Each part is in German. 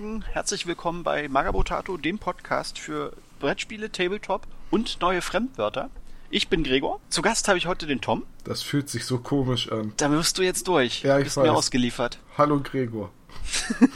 Morgen, herzlich willkommen bei Magabotato, dem Podcast für Brettspiele, Tabletop und neue Fremdwörter. Ich bin Gregor. Zu Gast habe ich heute den Tom. Das fühlt sich so komisch an. Da wirst du jetzt durch. Ja, ich du bist weiß. mir ausgeliefert. Hallo Gregor.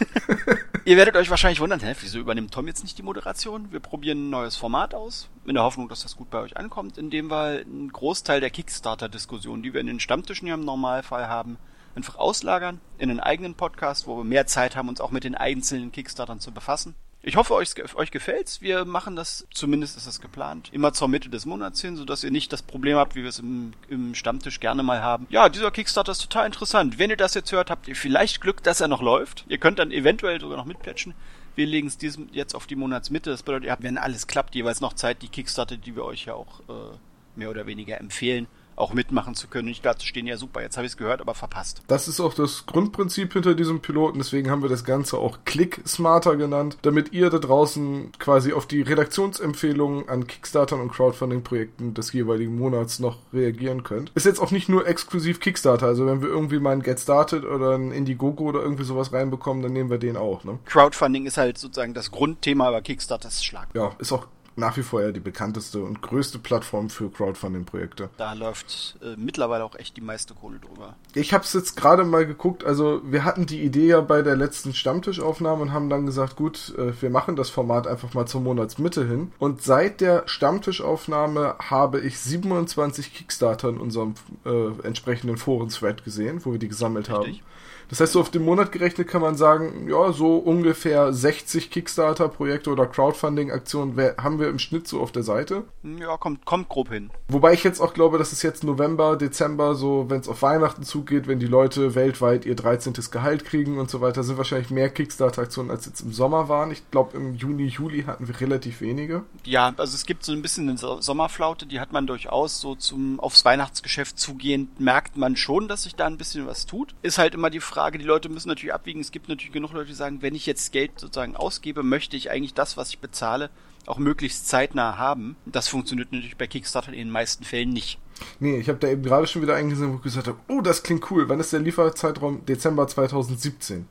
Ihr werdet euch wahrscheinlich wundern, hä, wieso übernimmt Tom jetzt nicht die Moderation? Wir probieren ein neues Format aus, in der Hoffnung, dass das gut bei euch ankommt, indem wir einen Großteil der Kickstarter-Diskussion, die wir in den Stammtischen ja im Normalfall haben, einfach auslagern in einen eigenen Podcast, wo wir mehr Zeit haben, uns auch mit den einzelnen Kickstartern zu befassen. Ich hoffe, euch, euch gefällt's. Wir machen das, zumindest ist es geplant, immer zur Mitte des Monats hin, sodass ihr nicht das Problem habt, wie wir es im, im Stammtisch gerne mal haben. Ja, dieser Kickstarter ist total interessant. Wenn ihr das jetzt hört, habt ihr vielleicht Glück, dass er noch läuft. Ihr könnt dann eventuell sogar noch mitpatchen. Wir legen es diesem jetzt auf die Monatsmitte. Das bedeutet, ihr habt, wenn alles klappt, jeweils noch Zeit, die Kickstarter, die wir euch ja auch äh, mehr oder weniger empfehlen, auch mitmachen zu können. Ich dachte, stehen ja super. Jetzt habe ich es gehört, aber verpasst. Das ist auch das Grundprinzip hinter diesem Piloten, deswegen haben wir das Ganze auch Click Smarter genannt, damit ihr da draußen quasi auf die Redaktionsempfehlungen an Kickstartern und Crowdfunding-Projekten des jeweiligen Monats noch reagieren könnt. Ist jetzt auch nicht nur exklusiv Kickstarter, also wenn wir irgendwie mal ein Get Started oder ein Indiegogo oder irgendwie sowas reinbekommen, dann nehmen wir den auch, ne? Crowdfunding ist halt sozusagen das Grundthema, aber Kickstarter ist Schlag. Ja, ist auch nach wie vor ja die bekannteste und größte Plattform für Crowdfunding-Projekte. Da läuft äh, mittlerweile auch echt die meiste Kohle drüber. Ich habe es jetzt gerade mal geguckt, also wir hatten die Idee ja bei der letzten Stammtischaufnahme und haben dann gesagt, gut, äh, wir machen das Format einfach mal zur Monatsmitte hin. Und seit der Stammtischaufnahme habe ich 27 Kickstarter in unserem äh, entsprechenden Foren-Thread gesehen, wo wir die gesammelt Richtig. haben. Das heißt, so auf den Monat gerechnet kann man sagen, ja, so ungefähr 60 Kickstarter-Projekte oder Crowdfunding-Aktionen haben wir im Schnitt so auf der Seite. Ja, kommt, kommt grob hin. Wobei ich jetzt auch glaube, dass es jetzt November, Dezember, so, wenn es auf Weihnachten zugeht, wenn die Leute weltweit ihr 13. Gehalt kriegen und so weiter, sind wahrscheinlich mehr Kickstarter-Aktionen als jetzt im Sommer waren. Ich glaube, im Juni, Juli hatten wir relativ wenige. Ja, also es gibt so ein bisschen eine So- Sommerflaute, die hat man durchaus so zum aufs Weihnachtsgeschäft zugehend, merkt man schon, dass sich da ein bisschen was tut. Ist halt immer die Frage, die Leute müssen natürlich abwiegen. Es gibt natürlich genug Leute, die sagen, wenn ich jetzt Geld sozusagen ausgebe, möchte ich eigentlich das, was ich bezahle, auch möglichst zeitnah haben. Das funktioniert natürlich bei Kickstarter in den meisten Fällen nicht. Nee, ich habe da eben gerade schon wieder eingesehen, wo ich gesagt habe, oh, das klingt cool. Wann ist der Lieferzeitraum? Dezember 2017.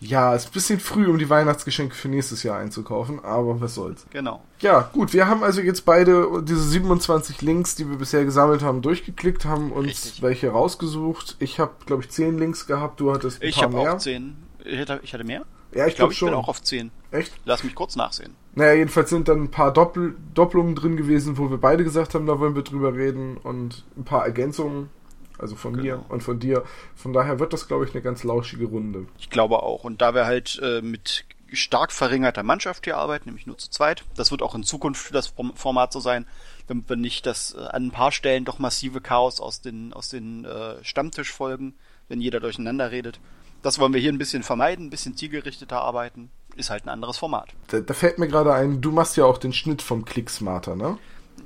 Ja, ist ein bisschen früh, um die Weihnachtsgeschenke für nächstes Jahr einzukaufen, aber was soll's. Genau. Ja, gut, wir haben also jetzt beide diese 27 Links, die wir bisher gesammelt haben, durchgeklickt, haben uns Richtig. welche rausgesucht. Ich habe, glaube ich, 10 Links gehabt, du hattest ein Ich paar habe mehr. auch zehn. Ich hatte, ich hatte mehr? Ja, ich Ich glaube, glaube ich schon. bin auch auf zehn. Echt? Lass mich kurz nachsehen. Naja, jedenfalls sind dann ein paar Doppel Doppelungen drin gewesen, wo wir beide gesagt haben, da wollen wir drüber reden und ein paar Ergänzungen, also von mir Genau. und von dir. Von daher wird das, glaube ich, eine ganz lauschige Runde. Ich glaube auch. Und da wir halt äh, mit stark verringerter Mannschaft hier arbeiten, nämlich nur zu zweit, das wird auch in Zukunft für das Form- Format so sein, damit wir nicht das äh, an ein paar Stellen doch massive Chaos aus den, aus den äh, Stammtischfolgen, wenn jeder durcheinander redet. Das wollen wir hier ein bisschen vermeiden, ein bisschen zielgerichteter arbeiten. Ist halt ein anderes Format. Da, da fällt mir gerade ein, du machst ja auch den Schnitt vom Click Smarter, ne?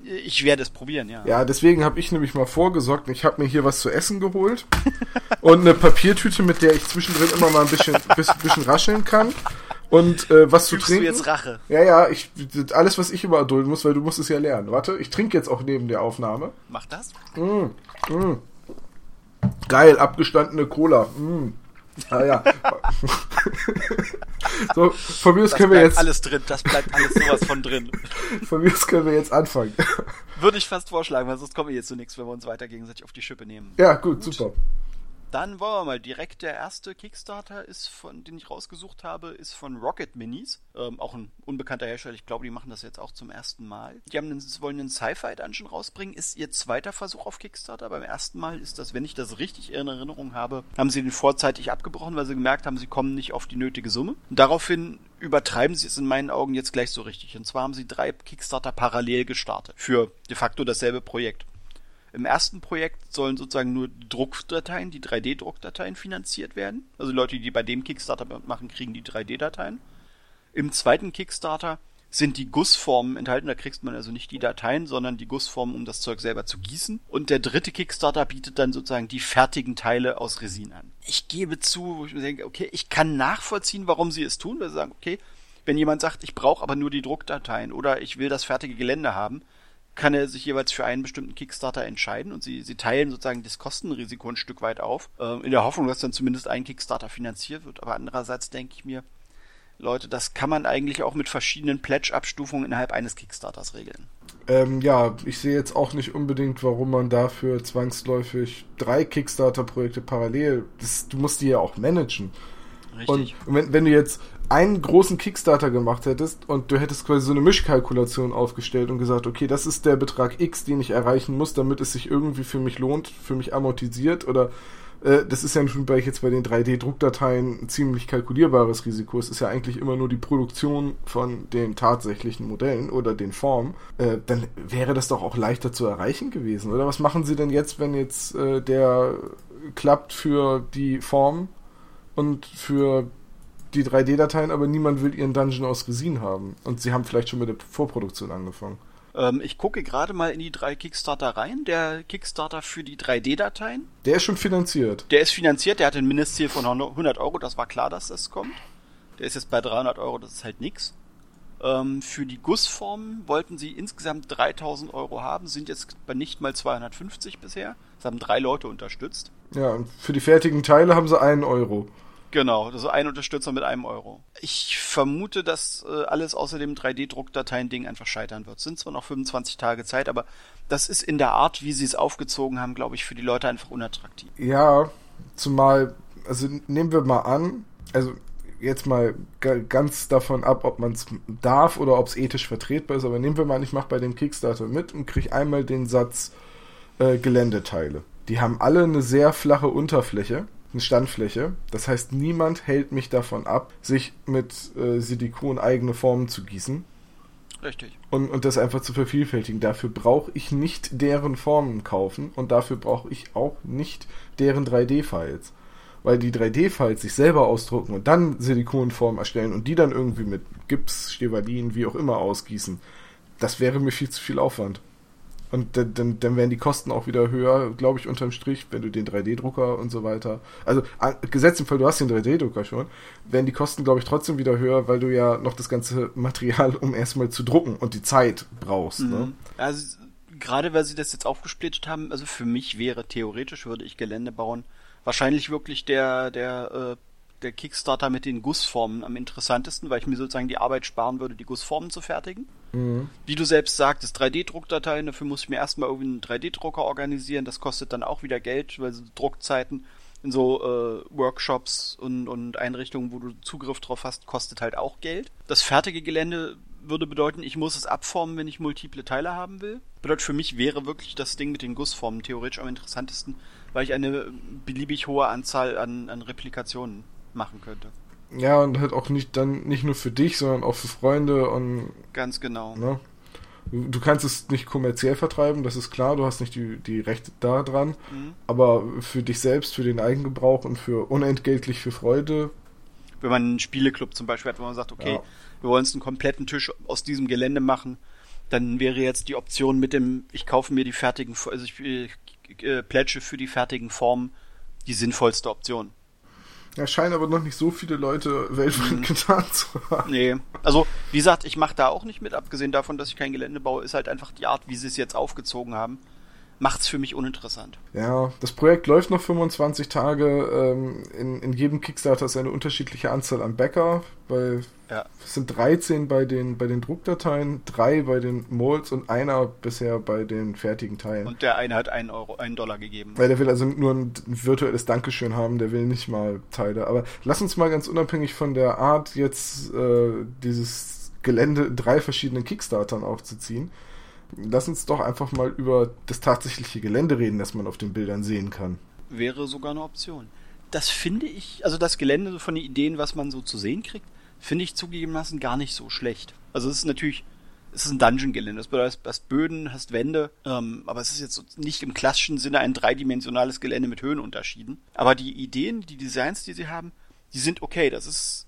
Ich werde es probieren, ja. Ja, deswegen habe ich nämlich mal vorgesorgt. Ich habe mir hier was zu essen geholt und eine Papiertüte, mit der ich zwischendrin immer mal ein bisschen, bisschen, bisschen rascheln kann. Und äh, was zu Fühlst du trinken. jetzt Rache? Ja, ja, ich, alles, was ich immer erdulden muss, weil du musst es ja lernen. Warte, ich trinke jetzt auch neben der Aufnahme. Mach das? Geil, abgestandene Cola. Mm. Ah ja. so, von mir aus Das können wir jetzt, alles drin, das bleibt alles sowas von drin. von mir aus können wir jetzt anfangen. Würde ich fast vorschlagen, weil sonst kommen wir jetzt zu nichts, wenn wir uns weiter gegenseitig auf die Schippe nehmen. ja, gut, super. Dann wollen wir mal direkt der erste Kickstarter ist von, den ich rausgesucht habe, ist von Rocket Minis, ähm, auch ein unbekannter Hersteller. Ich glaube, die machen das jetzt auch zum ersten Mal. Die haben einen, wollen einen Sci-Fi Dungeon rausbringen. Ist ihr zweiter Versuch auf Kickstarter. Beim ersten Mal ist das, wenn ich das richtig in Erinnerung habe, haben sie den vorzeitig abgebrochen, weil sie gemerkt haben, sie kommen nicht auf die nötige Summe. Und daraufhin übertreiben sie es in meinen Augen jetzt gleich so richtig. Und zwar haben sie drei Kickstarter parallel gestartet für de facto dasselbe Projekt. Im ersten Projekt sollen sozusagen nur Druckdateien, die 3D-Druckdateien finanziert werden. Also Leute, die bei dem Kickstarter machen, kriegen die 3D-Dateien. Im zweiten Kickstarter sind die Gussformen enthalten. Da kriegst man also nicht die Dateien, sondern die Gussformen, um das Zeug selber zu gießen. Und der dritte Kickstarter bietet dann sozusagen die fertigen Teile aus Resin an. Ich gebe zu, wo ich mir denke, okay, ich kann nachvollziehen, warum sie es tun, weil sie sagen, okay, wenn jemand sagt, ich brauche aber nur die Druckdateien oder ich will das fertige Gelände haben, kann er sich jeweils für einen bestimmten Kickstarter entscheiden und sie, sie teilen sozusagen das Kostenrisiko ein Stück weit auf, ähm, in der Hoffnung, dass dann zumindest ein Kickstarter finanziert wird. Aber andererseits denke ich mir, Leute, das kann man eigentlich auch mit verschiedenen Pledge-Abstufungen innerhalb eines Kickstarters regeln. Ähm, ja, ich sehe jetzt auch nicht unbedingt, warum man dafür zwangsläufig drei Kickstarter-Projekte parallel. Das, du musst die ja auch managen. Richtig. Und wenn, wenn du jetzt einen großen Kickstarter gemacht hättest und du hättest quasi so eine Mischkalkulation aufgestellt und gesagt, okay, das ist der Betrag X, den ich erreichen muss, damit es sich irgendwie für mich lohnt, für mich amortisiert oder äh, das ist ja schon bei jetzt bei den 3D-Druckdateien ein ziemlich kalkulierbares Risiko. Es ist ja eigentlich immer nur die Produktion von den tatsächlichen Modellen oder den Formen. Äh, dann wäre das doch auch leichter zu erreichen gewesen, oder? Was machen Sie denn jetzt, wenn jetzt äh, der klappt für die Form und für die 3D-Dateien, aber niemand will ihren Dungeon aus Resin haben. Und sie haben vielleicht schon mit der Vorproduktion angefangen. Ähm, ich gucke gerade mal in die drei Kickstarter rein. Der Kickstarter für die 3D-Dateien. Der ist schon finanziert. Der ist finanziert, der hat ein Mindestziel von 100 Euro. Das war klar, dass das kommt. Der ist jetzt bei 300 Euro, das ist halt nix. Ähm, für die Gussformen wollten sie insgesamt 3000 Euro haben, sind jetzt bei nicht mal 250 bisher. Das haben drei Leute unterstützt. Ja, und für die fertigen Teile haben sie einen Euro. Genau, also ein Unterstützer mit einem Euro. Ich vermute, dass äh, alles außer dem 3D-Druckdateien-Ding einfach scheitern wird. Sind zwar noch 25 Tage Zeit, aber das ist in der Art, wie sie es aufgezogen haben, glaube ich, für die Leute einfach unattraktiv. Ja, zumal, also nehmen wir mal an, also jetzt mal ganz davon ab, ob man es darf oder ob es ethisch vertretbar ist, aber nehmen wir mal an, ich mache bei dem Kickstarter mit und kriege einmal den Satz äh, Geländeteile. Die haben alle eine sehr flache Unterfläche eine Standfläche. Das heißt, niemand hält mich davon ab, sich mit äh, Silikon eigene Formen zu gießen. Richtig. Und, und das einfach zu vervielfältigen. Dafür brauche ich nicht deren Formen kaufen und dafür brauche ich auch nicht deren 3D-Files. Weil die 3D-Files sich selber ausdrucken und dann Silikonformen erstellen und die dann irgendwie mit Gips, Stevalin, wie auch immer ausgießen, das wäre mir viel zu viel Aufwand. Und dann, dann, dann wären die Kosten auch wieder höher, glaube ich, unterm Strich, wenn du den 3D-Drucker und so weiter. Also gesetzt im Fall, du hast den 3D-Drucker schon, wären die Kosten, glaube ich, trotzdem wieder höher, weil du ja noch das ganze Material, um erstmal zu drucken und die Zeit brauchst. Ne? Mhm. Ne? Also gerade weil sie das jetzt aufgesplittet haben, also für mich wäre theoretisch, würde ich Gelände bauen, wahrscheinlich wirklich der, der äh, der Kickstarter mit den Gussformen am interessantesten, weil ich mir sozusagen die Arbeit sparen würde, die Gussformen zu fertigen. Mhm. Wie du selbst sagtest, 3D-Druckdateien, dafür muss ich mir erstmal irgendwie einen 3D-Drucker organisieren. Das kostet dann auch wieder Geld, weil so Druckzeiten in so äh, Workshops und, und Einrichtungen, wo du Zugriff drauf hast, kostet halt auch Geld. Das fertige Gelände würde bedeuten, ich muss es abformen, wenn ich multiple Teile haben will. Bedeutet für mich wäre wirklich das Ding mit den Gussformen theoretisch am interessantesten, weil ich eine beliebig hohe Anzahl an, an Replikationen machen könnte. Ja, und halt auch nicht dann nicht nur für dich, sondern auch für Freunde und. Ganz genau. Ne? Du kannst es nicht kommerziell vertreiben, das ist klar, du hast nicht die, die Rechte da dran, mhm. aber für dich selbst, für den Eigengebrauch und für unentgeltlich für Freude. Wenn man einen Spieleclub zum Beispiel hat, wo man sagt, okay, ja. wir wollen uns einen kompletten Tisch aus diesem Gelände machen, dann wäre jetzt die Option mit dem, ich kaufe mir die fertigen, also ich äh, plätsche für die fertigen Formen die sinnvollste Option. Ja, scheinen aber noch nicht so viele Leute weltweit mhm. getan zu haben. Nee. Also, wie gesagt, ich mache da auch nicht mit, abgesehen davon, dass ich kein Gelände baue, ist halt einfach die Art, wie sie es jetzt aufgezogen haben macht's für mich uninteressant. Ja, das Projekt läuft noch 25 Tage. Ähm, in, in jedem Kickstarter ist eine unterschiedliche Anzahl an Bäcker. Bei, ja. Es sind 13 bei den, bei den Druckdateien, drei bei den Molds und einer bisher bei den fertigen Teilen. Und der eine hat einen Euro, einen Dollar gegeben. Weil der will also nur ein, ein virtuelles Dankeschön haben, der will nicht mal Teile. Aber lass uns mal ganz unabhängig von der Art jetzt äh, dieses Gelände in drei verschiedenen Kickstartern aufzuziehen lass uns doch einfach mal über das tatsächliche Gelände reden, das man auf den Bildern sehen kann. Wäre sogar eine Option. Das finde ich, also das Gelände von den Ideen, was man so zu sehen kriegt, finde ich zugegebenermaßen gar nicht so schlecht. Also es ist natürlich, es ist ein Dungeon-Gelände. Das bedeutet, du hast Böden, hast Wände, ähm, aber es ist jetzt nicht im klassischen Sinne ein dreidimensionales Gelände mit Höhenunterschieden. Aber die Ideen, die Designs, die sie haben, die sind okay. Das ist,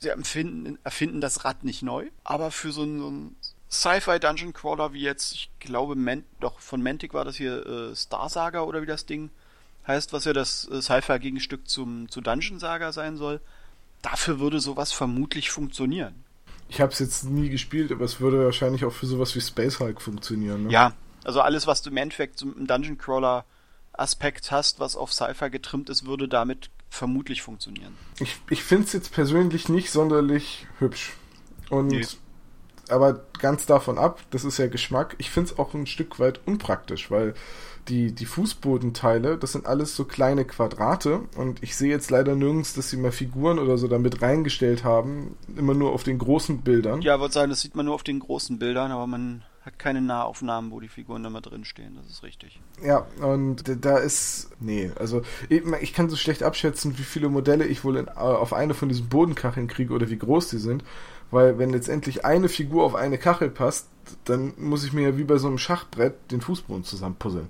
sie erfinden, erfinden das Rad nicht neu, aber für so ein, so ein Sci-Fi Dungeon Crawler wie jetzt, ich glaube, Man doch von Mantic war das hier äh, Star Saga oder wie das Ding heißt, was ja das äh, Sci-Fi Gegenstück zum zu Dungeon Saga sein soll. Dafür würde sowas vermutlich funktionieren. Ich habe es jetzt nie gespielt, aber es würde wahrscheinlich auch für sowas wie Space Hulk funktionieren. Ne? Ja, also alles, was du im Endeffekt zum Dungeon Crawler Aspekt hast, was auf Sci-Fi getrimmt ist, würde damit vermutlich funktionieren. Ich, ich finde es jetzt persönlich nicht sonderlich hübsch. Und nee. Aber ganz davon ab, das ist ja Geschmack, ich finde es auch ein Stück weit unpraktisch, weil die, die Fußbodenteile, das sind alles so kleine Quadrate. Und ich sehe jetzt leider nirgends, dass sie mal Figuren oder so damit reingestellt haben, immer nur auf den großen Bildern. Ja, würde sagen, das sieht man nur auf den großen Bildern, aber man hat keine Nahaufnahmen, wo die Figuren da mal drin stehen, das ist richtig. Ja, und da ist, nee, also ich, ich kann so schlecht abschätzen, wie viele Modelle ich wohl in, auf eine von diesen Bodenkacheln kriege oder wie groß die sind, weil wenn letztendlich eine Figur auf eine Kachel passt, dann muss ich mir ja wie bei so einem Schachbrett den Fußboden zusammenpuzzeln.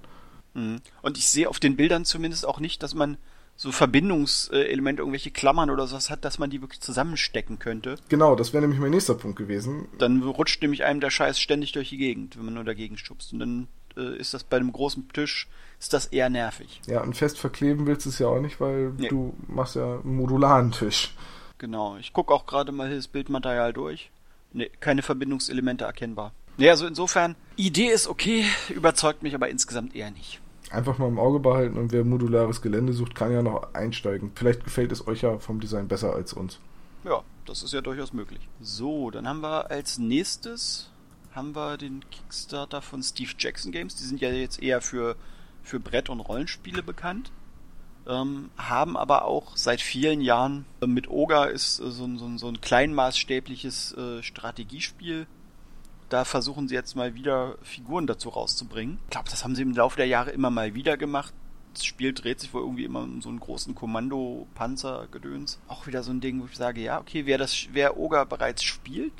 Mhm. Und ich sehe auf den Bildern zumindest auch nicht, dass man so Verbindungselemente, irgendwelche Klammern oder sowas hat, dass man die wirklich zusammenstecken könnte. Genau, das wäre nämlich mein nächster Punkt gewesen. Dann rutscht nämlich einem der Scheiß ständig durch die Gegend, wenn man nur dagegen schubst. Und dann äh, ist das bei einem großen Tisch, ist das eher nervig. Ja, und fest verkleben willst du es ja auch nicht, weil nee. du machst ja einen modularen Tisch. Genau, ich gucke auch gerade mal das Bildmaterial durch. Nee, keine Verbindungselemente erkennbar. Nee, also insofern, Idee ist okay, überzeugt mich aber insgesamt eher nicht einfach mal im Auge behalten und wer modulares Gelände sucht, kann ja noch einsteigen. Vielleicht gefällt es euch ja vom Design besser als uns. Ja, das ist ja durchaus möglich. So, dann haben wir als nächstes haben wir den Kickstarter von Steve Jackson Games. Die sind ja jetzt eher für, für Brett- und Rollenspiele bekannt. Ähm, haben aber auch seit vielen Jahren äh, mit Ogre ist äh, so, so, so, ein kleinmaßstäbliches äh, Strategiespiel da versuchen sie jetzt mal wieder Figuren dazu rauszubringen. Ich glaube, das haben sie im Laufe der Jahre immer mal wieder gemacht. Das Spiel dreht sich wohl irgendwie immer um so einen großen Kommando-Panzer-Gedöns. Auch wieder so ein Ding, wo ich sage, ja, okay, wer das, wer Oga bereits spielt,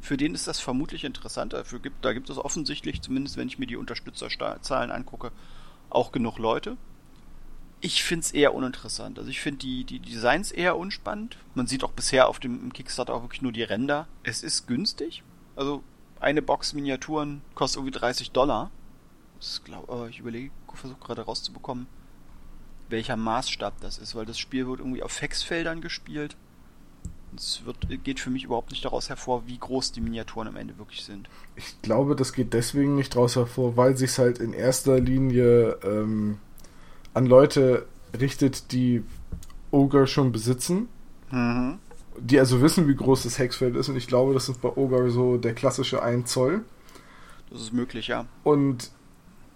für den ist das vermutlich interessant. Dafür gibt, da gibt es offensichtlich, zumindest wenn ich mir die Unterstützerzahlen angucke, auch genug Leute. Ich finde es eher uninteressant. Also ich finde die, die Designs eher unspannend. Man sieht auch bisher auf dem Kickstarter auch wirklich nur die Ränder. Es ist günstig. Also eine Box Miniaturen kostet irgendwie 30 Dollar. Glaub, ich überlege, versuche gerade rauszubekommen, welcher Maßstab das ist, weil das Spiel wird irgendwie auf Hexfeldern gespielt. Es wird, geht für mich überhaupt nicht daraus hervor, wie groß die Miniaturen am Ende wirklich sind. Ich glaube, das geht deswegen nicht daraus hervor, weil sich halt in erster Linie ähm, an Leute richtet, die Ogre schon besitzen. Mhm die also wissen, wie groß das Hexfeld ist. Und ich glaube, das ist bei Ogre so der klassische 1 Zoll. Das ist möglich, ja. Und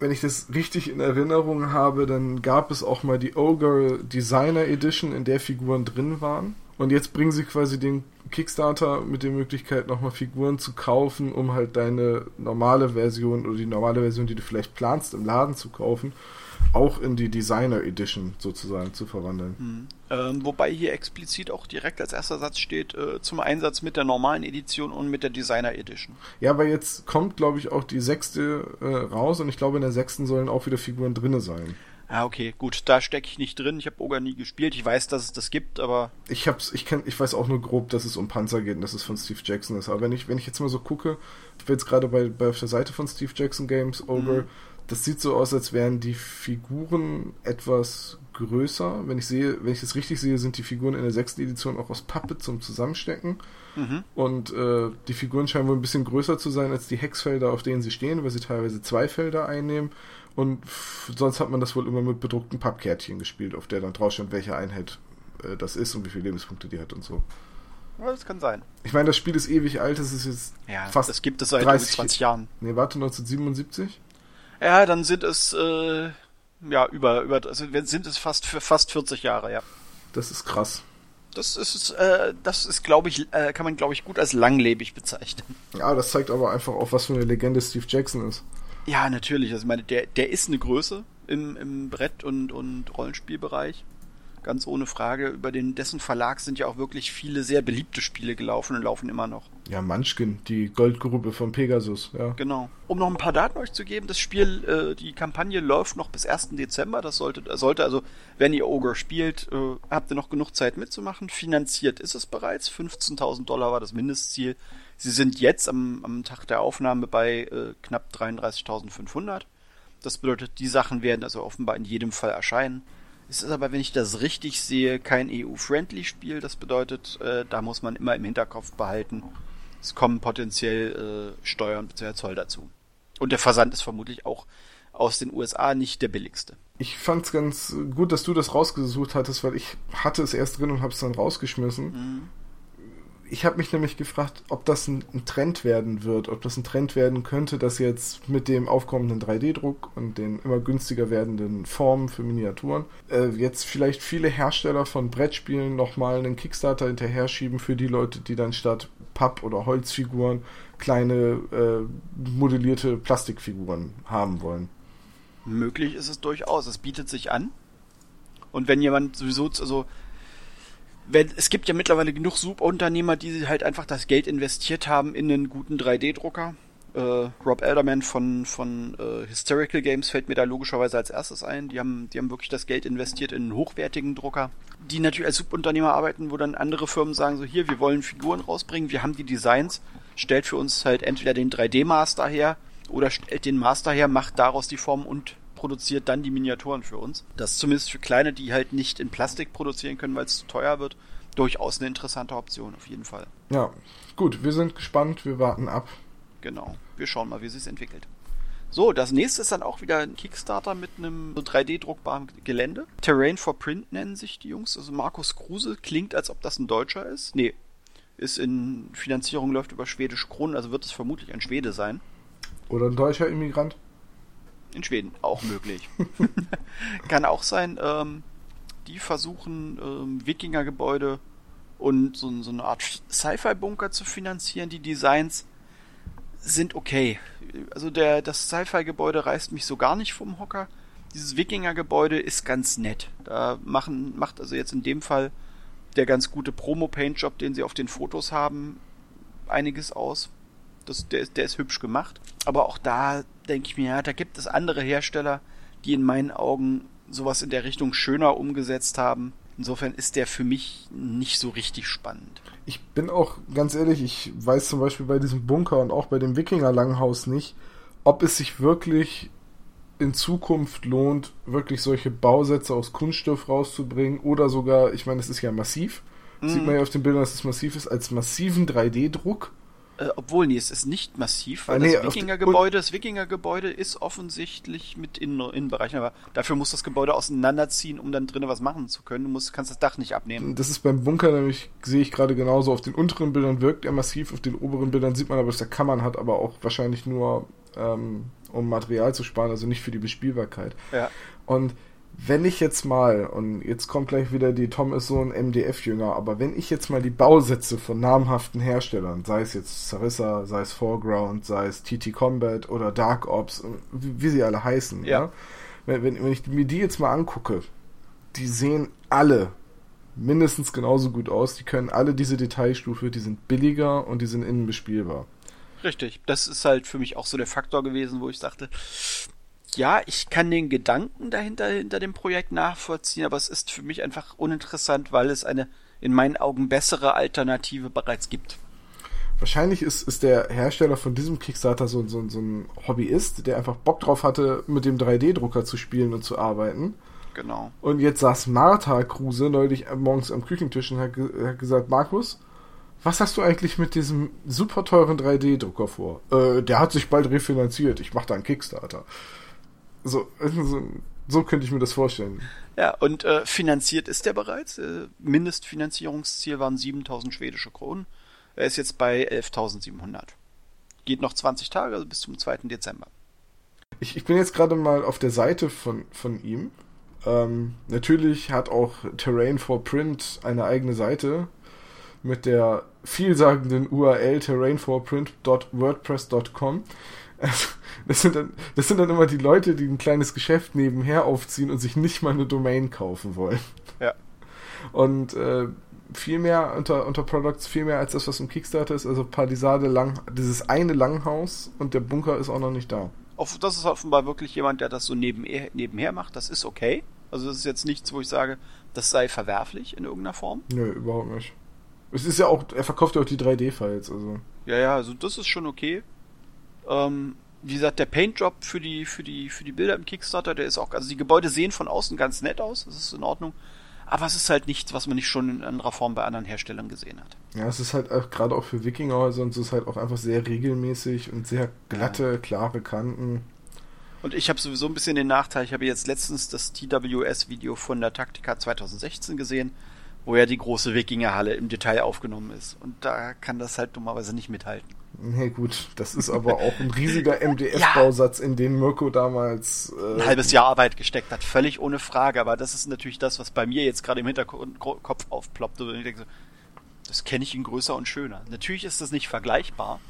wenn ich das richtig in Erinnerung habe, dann gab es auch mal die Ogre Designer Edition, in der Figuren drin waren. Und jetzt bringen sie quasi den Kickstarter mit der Möglichkeit, nochmal Figuren zu kaufen, um halt deine normale Version oder die normale Version, die du vielleicht planst, im Laden zu kaufen, auch in die Designer Edition sozusagen zu verwandeln. Mhm. Ähm, wobei hier explizit auch direkt als erster Satz steht, äh, zum Einsatz mit der normalen Edition und mit der Designer Edition. Ja, aber jetzt kommt, glaube ich, auch die sechste äh, raus und ich glaube, in der sechsten sollen auch wieder Figuren drinne sein. Ah, okay, gut, da stecke ich nicht drin. Ich habe Oga nie gespielt. Ich weiß, dass es das gibt, aber. Ich hab's, ich kenn, ich weiß auch nur grob, dass es um Panzer geht und dass es von Steve Jackson ist. Aber wenn ich, wenn ich jetzt mal so gucke, ich bin jetzt gerade bei, bei auf der Seite von Steve Jackson Games, Ogre, mhm das sieht so aus, als wären die Figuren etwas größer. Wenn ich sehe, wenn ich das richtig sehe, sind die Figuren in der sechsten Edition auch aus Pappe zum Zusammenstecken. Mhm. Und äh, die Figuren scheinen wohl ein bisschen größer zu sein als die Hexfelder, auf denen sie stehen, weil sie teilweise zwei Felder einnehmen. Und sonst hat man das wohl immer mit bedruckten Pappkärtchen gespielt, auf der dann drauf stand, welche Einheit äh, das ist und wie viele Lebenspunkte die hat und so. Ja, das kann sein. Ich meine, das Spiel ist ewig alt, das ist jetzt ja, fast. Das gibt es seit 30, 20 Jahren. Nee, warte, 1977? Ja, dann sind es äh, ja über über also sind es fast für fast 40 Jahre, ja. Das ist krass. Das ist äh, das ist glaube ich äh, kann man glaube ich gut als langlebig bezeichnen. Ja, das zeigt aber einfach auch was für eine Legende Steve Jackson ist. Ja, natürlich. Also ich meine, der der ist eine Größe im im Brett und und Rollenspielbereich ganz ohne Frage. Über den dessen Verlag sind ja auch wirklich viele sehr beliebte Spiele gelaufen und laufen immer noch. Ja, Munchkin, die Goldgrube von Pegasus, ja. Genau. Um noch ein paar Daten euch zu geben, das Spiel, äh, die Kampagne läuft noch bis 1. Dezember. Das sollte, sollte also, wenn ihr Ogre spielt, äh, habt ihr noch genug Zeit mitzumachen. Finanziert ist es bereits. 15.000 Dollar war das Mindestziel. Sie sind jetzt am, am Tag der Aufnahme bei äh, knapp 33.500. Das bedeutet, die Sachen werden also offenbar in jedem Fall erscheinen. Es ist aber, wenn ich das richtig sehe, kein EU-friendly-Spiel. Das bedeutet, äh, da muss man immer im Hinterkopf behalten, es kommen potenziell äh, Steuern bzw. Zoll dazu. Und der Versand ist vermutlich auch aus den USA nicht der billigste. Ich fand's ganz gut, dass du das rausgesucht hattest, weil ich hatte es erst drin und habe es dann rausgeschmissen. Mhm. Ich habe mich nämlich gefragt, ob das ein, ein, Trend werden wird, ob das ein Trend werden könnte, dass jetzt mit dem aufkommenden 3D-Druck und den immer günstiger werdenden Formen für Miniaturen äh, jetzt vielleicht viele Hersteller von Brettspielen nochmal einen Kickstarter hinterher schieben für die Leute, die dann statt Papp- oder Holzfiguren kleine äh, modellierte Plastikfiguren haben wollen. Möglich ist es durchaus. Es bietet sich an. Und wenn jemand sowieso, also wenn, es gibt ja mittlerweile genug Subunternehmer, die halt einfach das Geld investiert haben in einen guten 3D-Drucker. Äh, Rob Elderman von, von äh, Hysterical Games fällt mir da logischerweise als erstes ein. Die haben, die haben wirklich das Geld investiert in einen hochwertigen Drucker, die natürlich als Subunternehmer arbeiten, wo dann andere Firmen sagen, so hier, wir wollen Figuren rausbringen, wir haben die Designs, stellt für uns halt entweder den 3D-Master her oder stellt den Master her, macht daraus die Form und produziert dann die Miniaturen für uns. Das ist zumindest für kleine, die halt nicht in Plastik produzieren können, weil es zu teuer wird, durchaus eine interessante Option, auf jeden Fall. Ja, gut, wir sind gespannt, wir warten ab. Genau, wir schauen mal, wie es sich entwickelt. So, das nächste ist dann auch wieder ein Kickstarter mit einem 3D-druckbaren Gelände. Terrain for Print nennen sich die Jungs. Also Markus Kruse klingt, als ob das ein Deutscher ist. Nee, ist in Finanzierung läuft über schwedische Kronen, also wird es vermutlich ein Schwede sein. Oder ein deutscher Immigrant? In Schweden, auch möglich. Kann auch sein, ähm, die versuchen ähm, Wikingergebäude und so, so eine Art Sci-Fi-Bunker zu finanzieren. Die Designs sind okay. Also der, das Sci-Fi-Gebäude reißt mich so gar nicht vom Hocker. Dieses Wikinger-Gebäude ist ganz nett. Da machen, macht also jetzt in dem Fall der ganz gute Promo-Paint-Job, den sie auf den Fotos haben, einiges aus. Das, der, der ist hübsch gemacht. Aber auch da denke ich mir, ja, da gibt es andere Hersteller, die in meinen Augen sowas in der Richtung schöner umgesetzt haben. Insofern ist der für mich nicht so richtig spannend. Ich bin auch ganz ehrlich, ich weiß zum Beispiel bei diesem Bunker und auch bei dem Wikinger-Langhaus nicht, ob es sich wirklich in Zukunft lohnt, wirklich solche Bausätze aus Kunststoff rauszubringen oder sogar, ich meine, es ist ja massiv. Mm. Sieht man ja auf den Bildern, dass es massiv ist, als massiven 3D-Druck. Äh, obwohl, nee, es ist nicht massiv, weil ah, nee, das Wikingergebäude, das Wikingergebäude ist offensichtlich mit Innen Innenbereichen, aber dafür muss das Gebäude auseinanderziehen, um dann drinnen was machen zu können. Du musst, kannst das Dach nicht abnehmen. Das ist beim Bunker nämlich, sehe ich gerade genauso. Auf den unteren Bildern wirkt er massiv, auf den oberen Bildern sieht man aber, dass der Kammern hat, aber auch wahrscheinlich nur, ähm, um Material zu sparen, also nicht für die Bespielbarkeit. Ja. Und wenn ich jetzt mal, und jetzt kommt gleich wieder die Tom ist so ein MDF-Jünger, aber wenn ich jetzt mal die Bausätze von namhaften Herstellern, sei es jetzt Sarissa, sei es Foreground, sei es TT Combat oder Dark Ops, wie, wie sie alle heißen, ja. ja? Wenn, wenn, wenn ich mir die jetzt mal angucke, die sehen alle mindestens genauso gut aus, die können alle diese Detailstufe, die sind billiger und die sind innen bespielbar. Richtig, das ist halt für mich auch so der Faktor gewesen, wo ich sagte, ja, ich kann den Gedanken dahinter hinter dem Projekt nachvollziehen, aber es ist für mich einfach uninteressant, weil es eine in meinen Augen bessere Alternative bereits gibt. Wahrscheinlich ist, ist der Hersteller von diesem Kickstarter so, so, so ein Hobbyist, der einfach Bock drauf hatte, mit dem 3D-Drucker zu spielen und zu arbeiten. Genau. Und jetzt saß Martha Kruse neulich morgens am Küchentisch und hat, hat gesagt, Markus, was hast du eigentlich mit diesem super teuren 3D-Drucker vor? Äh, der hat sich bald refinanziert, ich mache da einen Kickstarter. So, so, so könnte ich mir das vorstellen. Ja, und äh, finanziert ist der bereits. Äh, Mindestfinanzierungsziel waren 7000 schwedische Kronen. Er ist jetzt bei 11.700. Geht noch 20 Tage, also bis zum 2. Dezember. Ich, ich bin jetzt gerade mal auf der Seite von, von ihm. Ähm, natürlich hat auch Terrain for Print eine eigene Seite mit der vielsagenden URL terrainforprint.wordpress.com. Das sind, dann, das sind dann immer die Leute, die ein kleines Geschäft nebenher aufziehen und sich nicht mal eine Domain kaufen wollen. Ja. Und äh, viel mehr unter, unter Products, viel mehr als das, was im Kickstarter ist. Also Palisade Lang, dieses eine Langhaus und der Bunker ist auch noch nicht da. Das ist offenbar wirklich jemand, der das so nebenher, nebenher macht. Das ist okay. Also das ist jetzt nichts, wo ich sage, das sei verwerflich in irgendeiner Form. Nö, überhaupt nicht. Es ist ja auch, er verkauft ja auch die 3D-Files, also. Ja, ja, also das ist schon okay. Ähm, wie gesagt, der Paint-Job für die, für die, für die Bilder im Kickstarter, der ist auch, also die Gebäude sehen von außen ganz nett aus, das ist in Ordnung. Aber es ist halt nichts, was man nicht schon in anderer Form bei anderen Herstellern gesehen hat. Ja, es ist halt auch, gerade auch für Wikingerhäuser und so ist halt auch einfach sehr regelmäßig und sehr glatte, ja. klare Kanten. Und ich habe sowieso ein bisschen den Nachteil, ich habe jetzt letztens das TWS-Video von der Taktika 2016 gesehen, wo ja die große Wikingerhalle im Detail aufgenommen ist. Und da kann das halt dummerweise nicht mithalten. Nee, gut, das ist aber auch ein riesiger MDF-Bausatz, ja. in den Mirko damals äh, ein halbes Jahr Arbeit gesteckt hat, völlig ohne Frage. Aber das ist natürlich das, was bei mir jetzt gerade im Hinterkopf aufploppt. Und ich denke so, das kenne ich in größer und schöner. Natürlich ist das nicht vergleichbar,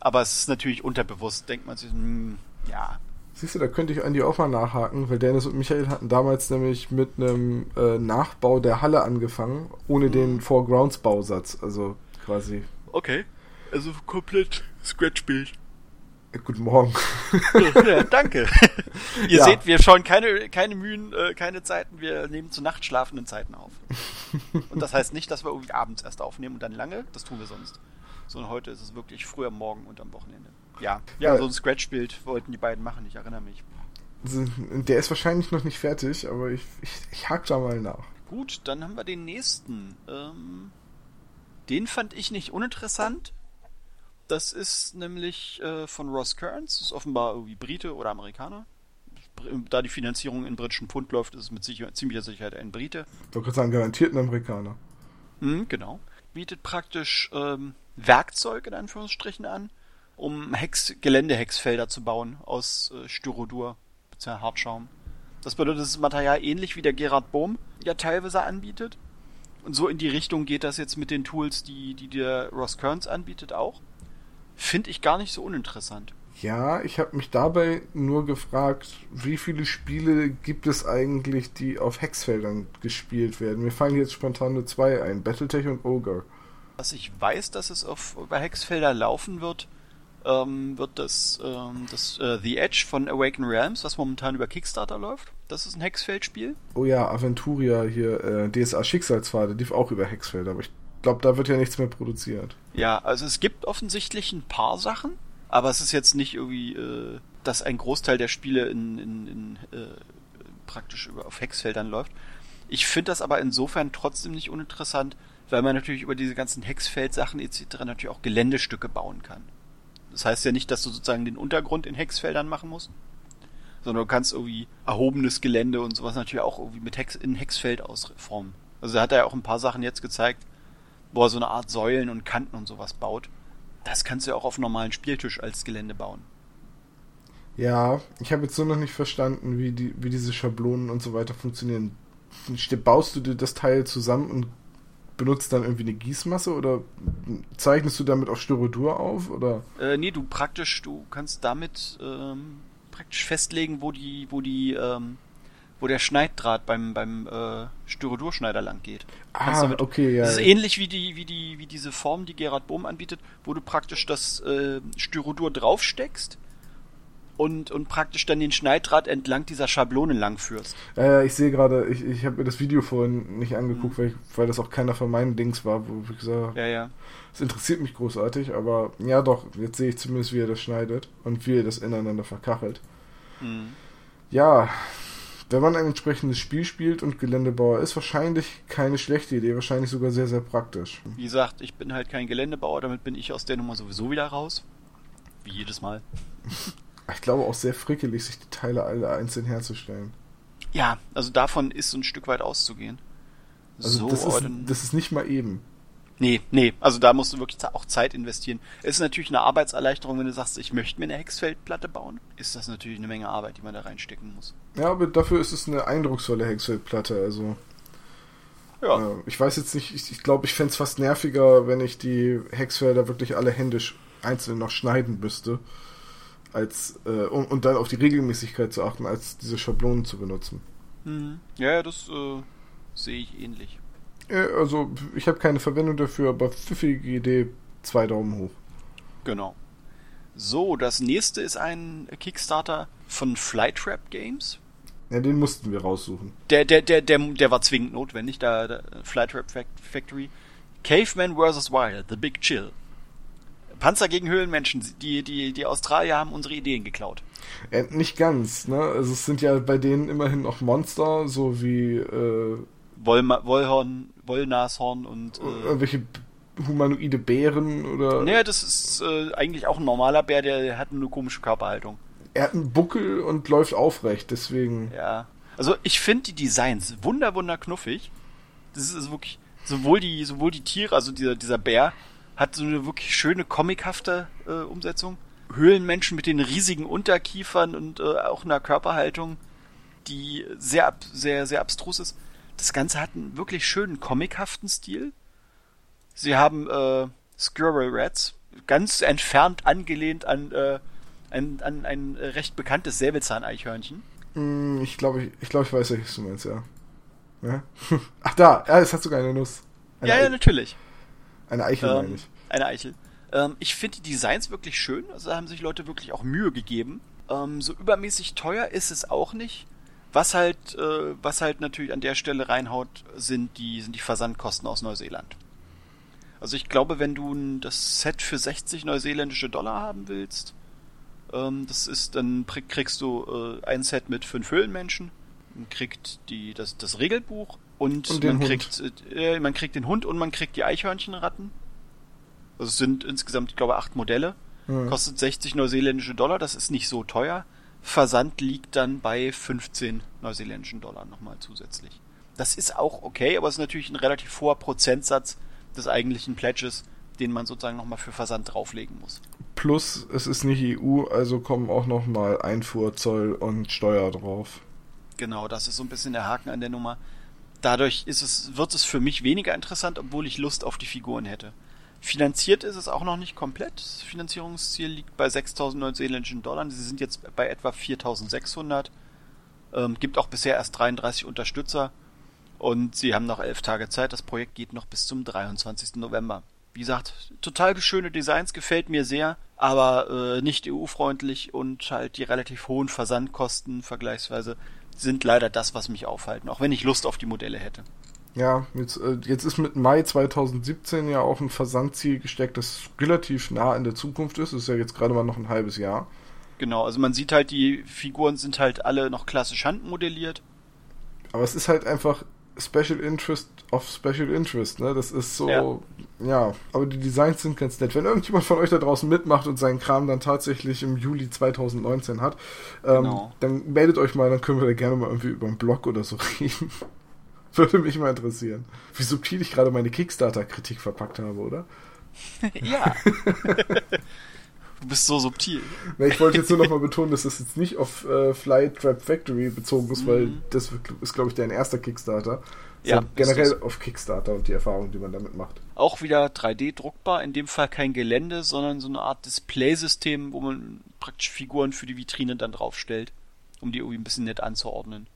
aber es ist natürlich unterbewusst, denkt man sich, hm, ja, Siehst du, da könnte ich an die auch mal nachhaken, weil Dennis und Michael hatten damals nämlich mit einem äh, Nachbau der Halle angefangen, ohne mhm. den Foregrounds-Bausatz, also quasi. Okay, also komplett Scratch-Bild. Guten Morgen. ja, danke. Ihr ja. seht, wir schauen keine, keine Mühen, äh, keine Zeiten, wir nehmen zu Nacht schlafenden Zeiten auf. Und das heißt nicht, dass wir irgendwie abends erst aufnehmen und dann lange, das tun wir sonst. Sondern heute ist es wirklich früh am Morgen und am Wochenende. Ja, ja, äh, so ein Scratch-Bild wollten die beiden machen, ich erinnere mich. Der ist wahrscheinlich noch nicht fertig, aber ich, ich, ich hake da mal nach. Gut, dann haben wir den nächsten. Ähm, den fand ich nicht uninteressant. Das ist nämlich äh, von Ross Kearns, ist offenbar irgendwie Brite oder Amerikaner. Da die Finanzierung in britischen Pfund läuft, ist es mit sicher, ziemlicher Sicherheit ein Brite. Ich wollte sagen, garantiert ein Amerikaner. Mhm, genau. Bietet praktisch ähm, Werkzeug in Anführungsstrichen an um Hex Geländehexfelder zu bauen aus äh, Styrodur bzw. Hartschaum. Das bedeutet, das Material ähnlich wie der Gerard Bohm ja teilweise anbietet. Und so in die Richtung geht das jetzt mit den Tools, die, die der Ross Kearns anbietet, auch. Finde ich gar nicht so uninteressant. Ja, ich habe mich dabei nur gefragt, wie viele Spiele gibt es eigentlich, die auf Hexfeldern gespielt werden? Mir fallen jetzt spontan nur zwei ein, Battletech und Ogre. Was ich weiß, dass es auf über Hexfelder laufen wird, ähm, wird das, ähm, das äh, The Edge von Awaken Realms, was momentan über Kickstarter läuft. Das ist ein Hexfeldspiel. Oh ja, Aventuria hier, äh, DSA Schicksalspfade, lief auch über Hexfeld, aber ich glaube, da wird ja nichts mehr produziert. Ja, also es gibt offensichtlich ein paar Sachen, aber es ist jetzt nicht irgendwie, äh, dass ein Großteil der Spiele in, in, in äh, praktisch über, auf Hexfeldern läuft. Ich finde das aber insofern trotzdem nicht uninteressant, weil man natürlich über diese ganzen Hexfeldsachen etc. natürlich auch Geländestücke bauen kann. Das heißt ja nicht, dass du sozusagen den Untergrund in Hexfeldern machen musst, sondern du kannst irgendwie erhobenes Gelände und sowas natürlich auch irgendwie mit Hex in Hexfeld ausformen. Also da hat er ja auch ein paar Sachen jetzt gezeigt, wo er so eine Art Säulen und Kanten und sowas baut. Das kannst du ja auch auf einem normalen Spieltisch als Gelände bauen. Ja, ich habe jetzt so noch nicht verstanden, wie, die, wie diese Schablonen und so weiter funktionieren. Baust du dir das Teil zusammen und benutzt dann irgendwie eine Gießmasse oder zeichnest du damit auf Styrodur auf oder? Äh, nee, du praktisch, du kannst damit ähm, praktisch festlegen, wo die, wo die, ähm, wo der Schneiddraht beim beim äh, Styrodurschneider lang geht. Ah, damit, okay, ja. Das ist ähnlich wie die wie die wie diese Form, die Gerard Bohm anbietet, wo du praktisch das äh, Styrodur draufsteckst und, und praktisch dann den Schneiddraht entlang dieser Schablone langführst. Äh, ich sehe gerade, ich, ich habe mir das Video vorhin nicht angeguckt, mhm. weil, ich, weil das auch keiner von meinen Dings war, wo ich gesagt ja, ja. es interessiert mich großartig, aber ja doch, jetzt sehe ich zumindest, wie er das schneidet und wie er das ineinander verkachelt. Mhm. Ja, wenn man ein entsprechendes Spiel spielt und Geländebauer ist, wahrscheinlich keine schlechte Idee, wahrscheinlich sogar sehr, sehr praktisch. Wie gesagt, ich bin halt kein Geländebauer, damit bin ich aus der Nummer sowieso wieder raus. Wie jedes Mal. ich glaube auch sehr frickelig, sich die Teile alle einzeln herzustellen. Ja, also davon ist so ein Stück weit auszugehen. Also so, das, ist, das ist nicht mal eben. Nee, nee, also da musst du wirklich auch Zeit investieren. Es ist natürlich eine Arbeitserleichterung, wenn du sagst, ich möchte mir eine Hexfeldplatte bauen, ist das natürlich eine Menge Arbeit, die man da reinstecken muss. Ja, aber dafür ist es eine eindrucksvolle Hexfeldplatte, also. Ja. Äh, ich weiß jetzt nicht, ich, ich glaube, ich fände es fast nerviger, wenn ich die Hexfelder wirklich alle händisch einzeln noch schneiden müsste als äh, und, und, dann auf die Regelmäßigkeit zu achten, als diese Schablonen zu benutzen. Mhm. Ja, das äh, sehe ich ähnlich. Ja, also ich habe keine Verwendung dafür, aber pfiffige Idee, zwei Daumen hoch. Genau. So, das nächste ist ein Kickstarter von Flytrap Games. Ja, den mussten wir raussuchen. Der, der, der, der, der war zwingend notwendig, der, der Flytrap Factory. Caveman vs. Wild, The Big Chill. Panzer gegen Höhlenmenschen. Die, die, die Australier haben unsere Ideen geklaut. Äh, nicht ganz, ne? Also es sind ja bei denen immerhin noch Monster, so wie äh, Wollma Wollhorn, Wollnashorn und äh, irgendwelche humanoide Bären oder. Naja, das ist äh, eigentlich auch ein normaler Bär, der hat eine komische Körperhaltung. Er hat einen Buckel und läuft aufrecht, deswegen. Ja. Also ich finde die Designs wunder, wunder knuffig. Das ist wirklich, sowohl die, sowohl die Tiere, also dieser, dieser Bär, hat so eine wirklich schöne, comichafte äh, Umsetzung. Höhlenmenschen mit den riesigen Unterkiefern und äh, auch einer Körperhaltung, die sehr, sehr, sehr abstrus ist. Das Ganze hat einen wirklich schönen, comichaften Stil. Sie haben äh, Squirrel Rats, ganz entfernt angelehnt an, äh, ein, an ein recht bekanntes Säbelzahneichhörnchen. Mm, ich glaube, ich, ich, glaub, ich weiß, welches du meinst, ja. ja? Ach da, ja, es hat sogar eine Nuss. Eine ja, ja, natürlich. Eine Eichel, ähm, meine ich. Eine Eichel. Ähm, ich finde die Designs wirklich schön, also da haben sich Leute wirklich auch Mühe gegeben. Ähm, so übermäßig teuer ist es auch nicht. Was halt, äh, was halt natürlich an der Stelle reinhaut, sind die, sind die Versandkosten aus Neuseeland. Also ich glaube, wenn du das Set für 60 neuseeländische Dollar haben willst, ähm, das ist, dann kriegst du äh, ein Set mit fünf Höhlenmenschen, man kriegt die, das, das Regelbuch und, und man kriegt, äh, man kriegt den Hund und man kriegt die Eichhörnchenratten. Also es sind insgesamt, ich glaube, acht Modelle. Mhm. Kostet 60 neuseeländische Dollar, das ist nicht so teuer. Versand liegt dann bei 15 neuseeländischen Dollar nochmal zusätzlich. Das ist auch okay, aber es ist natürlich ein relativ hoher Prozentsatz des eigentlichen Pledges, den man sozusagen nochmal für Versand drauflegen muss. Plus, es ist nicht EU, also kommen auch nochmal Einfuhr, Zoll und Steuer drauf. Genau, das ist so ein bisschen der Haken an der Nummer. Dadurch ist es, wird es für mich weniger interessant, obwohl ich Lust auf die Figuren hätte. Finanziert ist es auch noch nicht komplett. Das Finanzierungsziel liegt bei 6.000 neuseeländischen Dollar. Sie sind jetzt bei etwa 4.600. Ähm, gibt auch bisher erst 33 Unterstützer. Und sie haben noch elf Tage Zeit. Das Projekt geht noch bis zum 23. November. Wie gesagt, total schöne Designs, gefällt mir sehr, aber äh, nicht EU-freundlich und halt die relativ hohen Versandkosten vergleichsweise sind leider das, was mich aufhalten, auch wenn ich Lust auf die Modelle hätte. Ja, jetzt, äh, jetzt ist mit Mai 2017 ja auch ein Versandziel gesteckt, das relativ nah in der Zukunft ist. Das ist ja jetzt gerade mal noch ein halbes Jahr. Genau, also man sieht halt, die Figuren sind halt alle noch klassisch handmodelliert. Aber es ist halt einfach Special Interest of Special Interest, ne? Das ist so, ja. ja. aber die Designs sind ganz nett. Wenn irgendjemand von euch da draußen mitmacht und seinen Kram dann tatsächlich im Juli 2019 hat, ähm, genau. dann meldet euch mal, dann können wir da gerne mal irgendwie über einen Blog oder so reden. Würde mich mal interessieren. Wie subtil ich gerade meine Kickstarter-Kritik verpackt habe, oder? ja. du bist so subtil. Ich wollte jetzt nur noch mal betonen, dass das jetzt nicht auf äh, Fly Trap Factory bezogen ist, mhm. weil das ist, glaube ich, dein erster Kickstarter. Ja, generell auf Kickstarter und die Erfahrung, die man damit macht. Auch wieder 3D druckbar, in dem Fall kein Gelände, sondern so eine Art Displaysystem, wo man praktisch Figuren für die Vitrine dann draufstellt, um die irgendwie ein bisschen nett anzuordnen.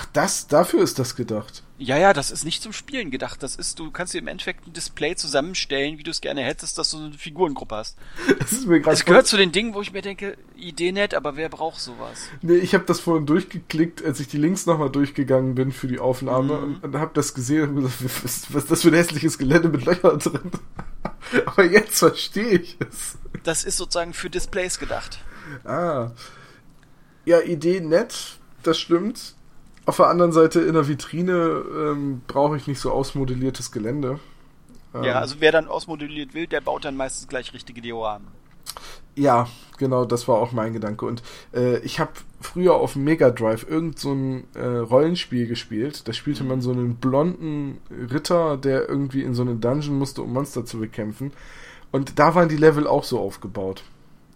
Ach, das, dafür ist das gedacht. Ja, ja, das ist nicht zum Spielen gedacht. Das ist, du kannst dir im Endeffekt ein Display zusammenstellen, wie du es gerne hättest, dass du eine Figurengruppe hast. Das ist mir gerade. Es gehört zu den Dingen, wo ich mir denke, Idee nett, aber wer braucht sowas? Nee, ich habe das vorhin durchgeklickt, als ich die Links nochmal durchgegangen bin für die Aufnahme mhm. und, und habe das gesehen und gesagt, was, was ist das für ein hässliches Gelände mit Löchern drin? aber jetzt verstehe ich es. Das ist sozusagen für Displays gedacht. Ah. Ja, Idee nett, das stimmt auf der anderen Seite in der Vitrine ähm, brauche ich nicht so ausmodelliertes Gelände. Ähm, ja, also wer dann ausmodelliert will, der baut dann meistens gleich richtige Dioramen. Ja, genau, das war auch mein Gedanke. Und äh, ich habe früher auf Mega Drive irgend so ein äh, Rollenspiel gespielt. Da spielte man so einen blonden Ritter, der irgendwie in so eine Dungeon musste, um Monster zu bekämpfen. Und da waren die Level auch so aufgebaut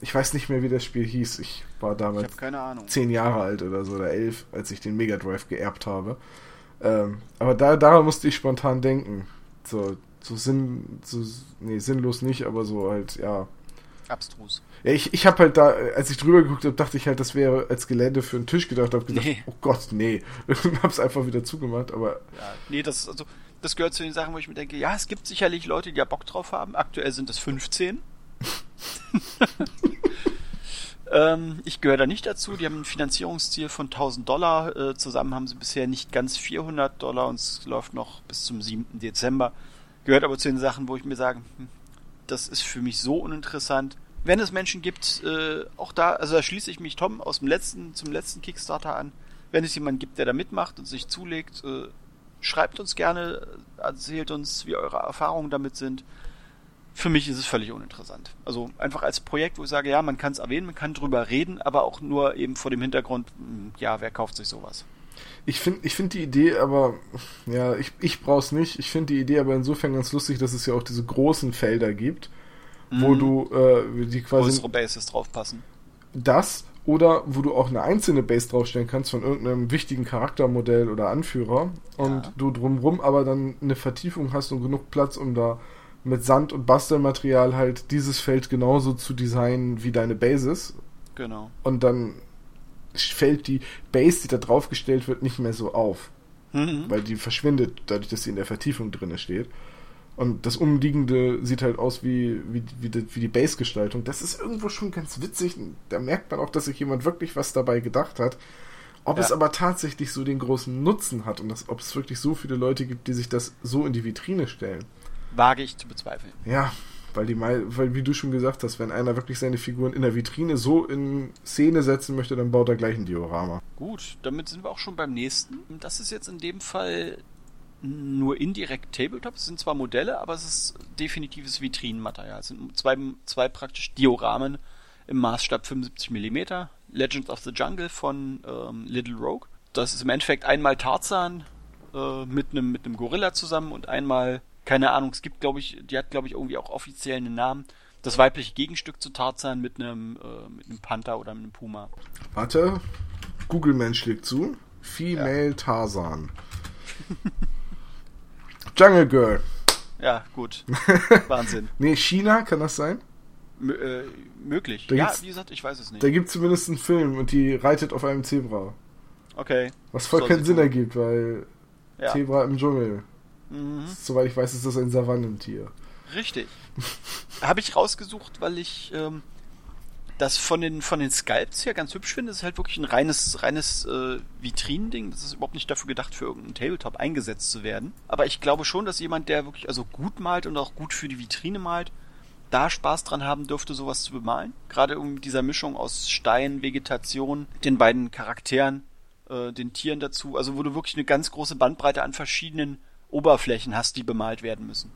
ich weiß nicht mehr, wie das Spiel hieß. Ich war damals ich zehn Jahre alt oder so, oder elf, als ich den Mega Drive geerbt habe. Ähm, aber da, daran musste ich spontan denken. So, so Sinn, so, nee, sinnlos nicht, aber so halt, ja. Abstrus. Ja, ich, ich habe halt da, als ich drüber geguckt habe, dachte ich halt, das wäre als Gelände für einen Tisch gedacht. Habe gedacht, nee. oh Gott, nee. hab's einfach wieder zugemacht, aber. Ja, nee, das, also, das gehört zu den Sachen, wo ich mir denke, ja, es gibt sicherlich Leute, die ja Bock drauf haben. Aktuell sind es 15. ähm, ich gehöre da nicht dazu. Die haben ein Finanzierungsziel von 1000 Dollar. Äh, zusammen haben sie bisher nicht ganz 400 Dollar und es läuft noch bis zum 7. Dezember. Gehört aber zu den Sachen, wo ich mir sage, hm, das ist für mich so uninteressant. Wenn es Menschen gibt, äh, auch da, also da schließe ich mich Tom aus dem letzten, zum letzten Kickstarter an. Wenn es jemanden gibt, der da mitmacht und sich zulegt, äh, schreibt uns gerne, erzählt uns, wie eure Erfahrungen damit sind für mich ist es völlig uninteressant. Also einfach als Projekt, wo ich sage, ja, man kann es erwähnen, man kann drüber reden, aber auch nur eben vor dem Hintergrund, hm, ja, wer kauft sich sowas? Ich finde ich find die Idee aber, ja, ich, ich brauch's nicht. Ich finde die Idee aber insofern ganz lustig, dass es ja auch diese großen Felder gibt, mhm. wo du äh, die quasi. Größere Bases draufpassen. Das oder wo du auch eine einzelne Base draufstellen kannst von irgendeinem wichtigen Charaktermodell oder Anführer und ja. du drumrum aber dann eine Vertiefung hast und genug Platz, um da mit Sand und Bastelmaterial halt dieses Feld genauso zu designen wie deine Bases. Genau. Und dann fällt die Base, die da draufgestellt wird, nicht mehr so auf. Mhm. Weil die verschwindet, dadurch, dass sie in der Vertiefung drin steht. Und das Umliegende sieht halt aus wie, wie, wie, die, wie die Base-Gestaltung. Das ist irgendwo schon ganz witzig. Da merkt man auch, dass sich jemand wirklich was dabei gedacht hat. Ob ja. es aber tatsächlich so den großen Nutzen hat und dass, ob es wirklich so viele Leute gibt, die sich das so in die Vitrine stellen. Wage ich zu bezweifeln. Ja, weil die weil wie du schon gesagt hast, wenn einer wirklich seine Figuren in der Vitrine so in Szene setzen möchte, dann baut er gleich ein Diorama. Gut, damit sind wir auch schon beim nächsten. Das ist jetzt in dem Fall nur indirekt Tabletop. Es sind zwar Modelle, aber es ist definitives Vitrinenmaterial. Es sind zwei, zwei praktisch Dioramen im Maßstab 75 mm. Legends of the Jungle von ähm, Little Rogue. Das ist im Endeffekt einmal Tarzan äh, mit einem mit einem Gorilla zusammen und einmal keine Ahnung, es gibt, glaube ich, die hat, glaube ich, irgendwie auch offiziell einen Namen. Das weibliche Gegenstück zu Tarzan mit einem, äh, mit einem Panther oder einem Puma. Warte, Google Mensch schlägt zu. Female ja. Tarzan. Jungle Girl. Ja, gut. Wahnsinn. nee, China, kann das sein? M äh, möglich. Da ja, wie gesagt, ich weiß es nicht. Da gibt es zumindest einen Film und die reitet auf einem Zebra. Okay. Was voll keinen Sinn ergibt, weil ja. Zebra im Dschungel. Mhm. Soweit ich weiß, ist das ein Savannentier. Richtig. Habe ich rausgesucht, weil ich ähm, das von den von den Sculpts her ganz hübsch finde. Das ist halt wirklich ein reines reines äh, Vitrinending. Das ist überhaupt nicht dafür gedacht, für irgendeinen Tabletop eingesetzt zu werden. Aber ich glaube schon, dass jemand, der wirklich also gut malt und auch gut für die Vitrine malt, da Spaß dran haben dürfte, sowas zu bemalen. Gerade um dieser Mischung aus Stein, Vegetation, den beiden Charakteren, äh, den Tieren dazu. Also wo du wirklich eine ganz große Bandbreite an verschiedenen Oberflächen hast, die bemalt werden müssen.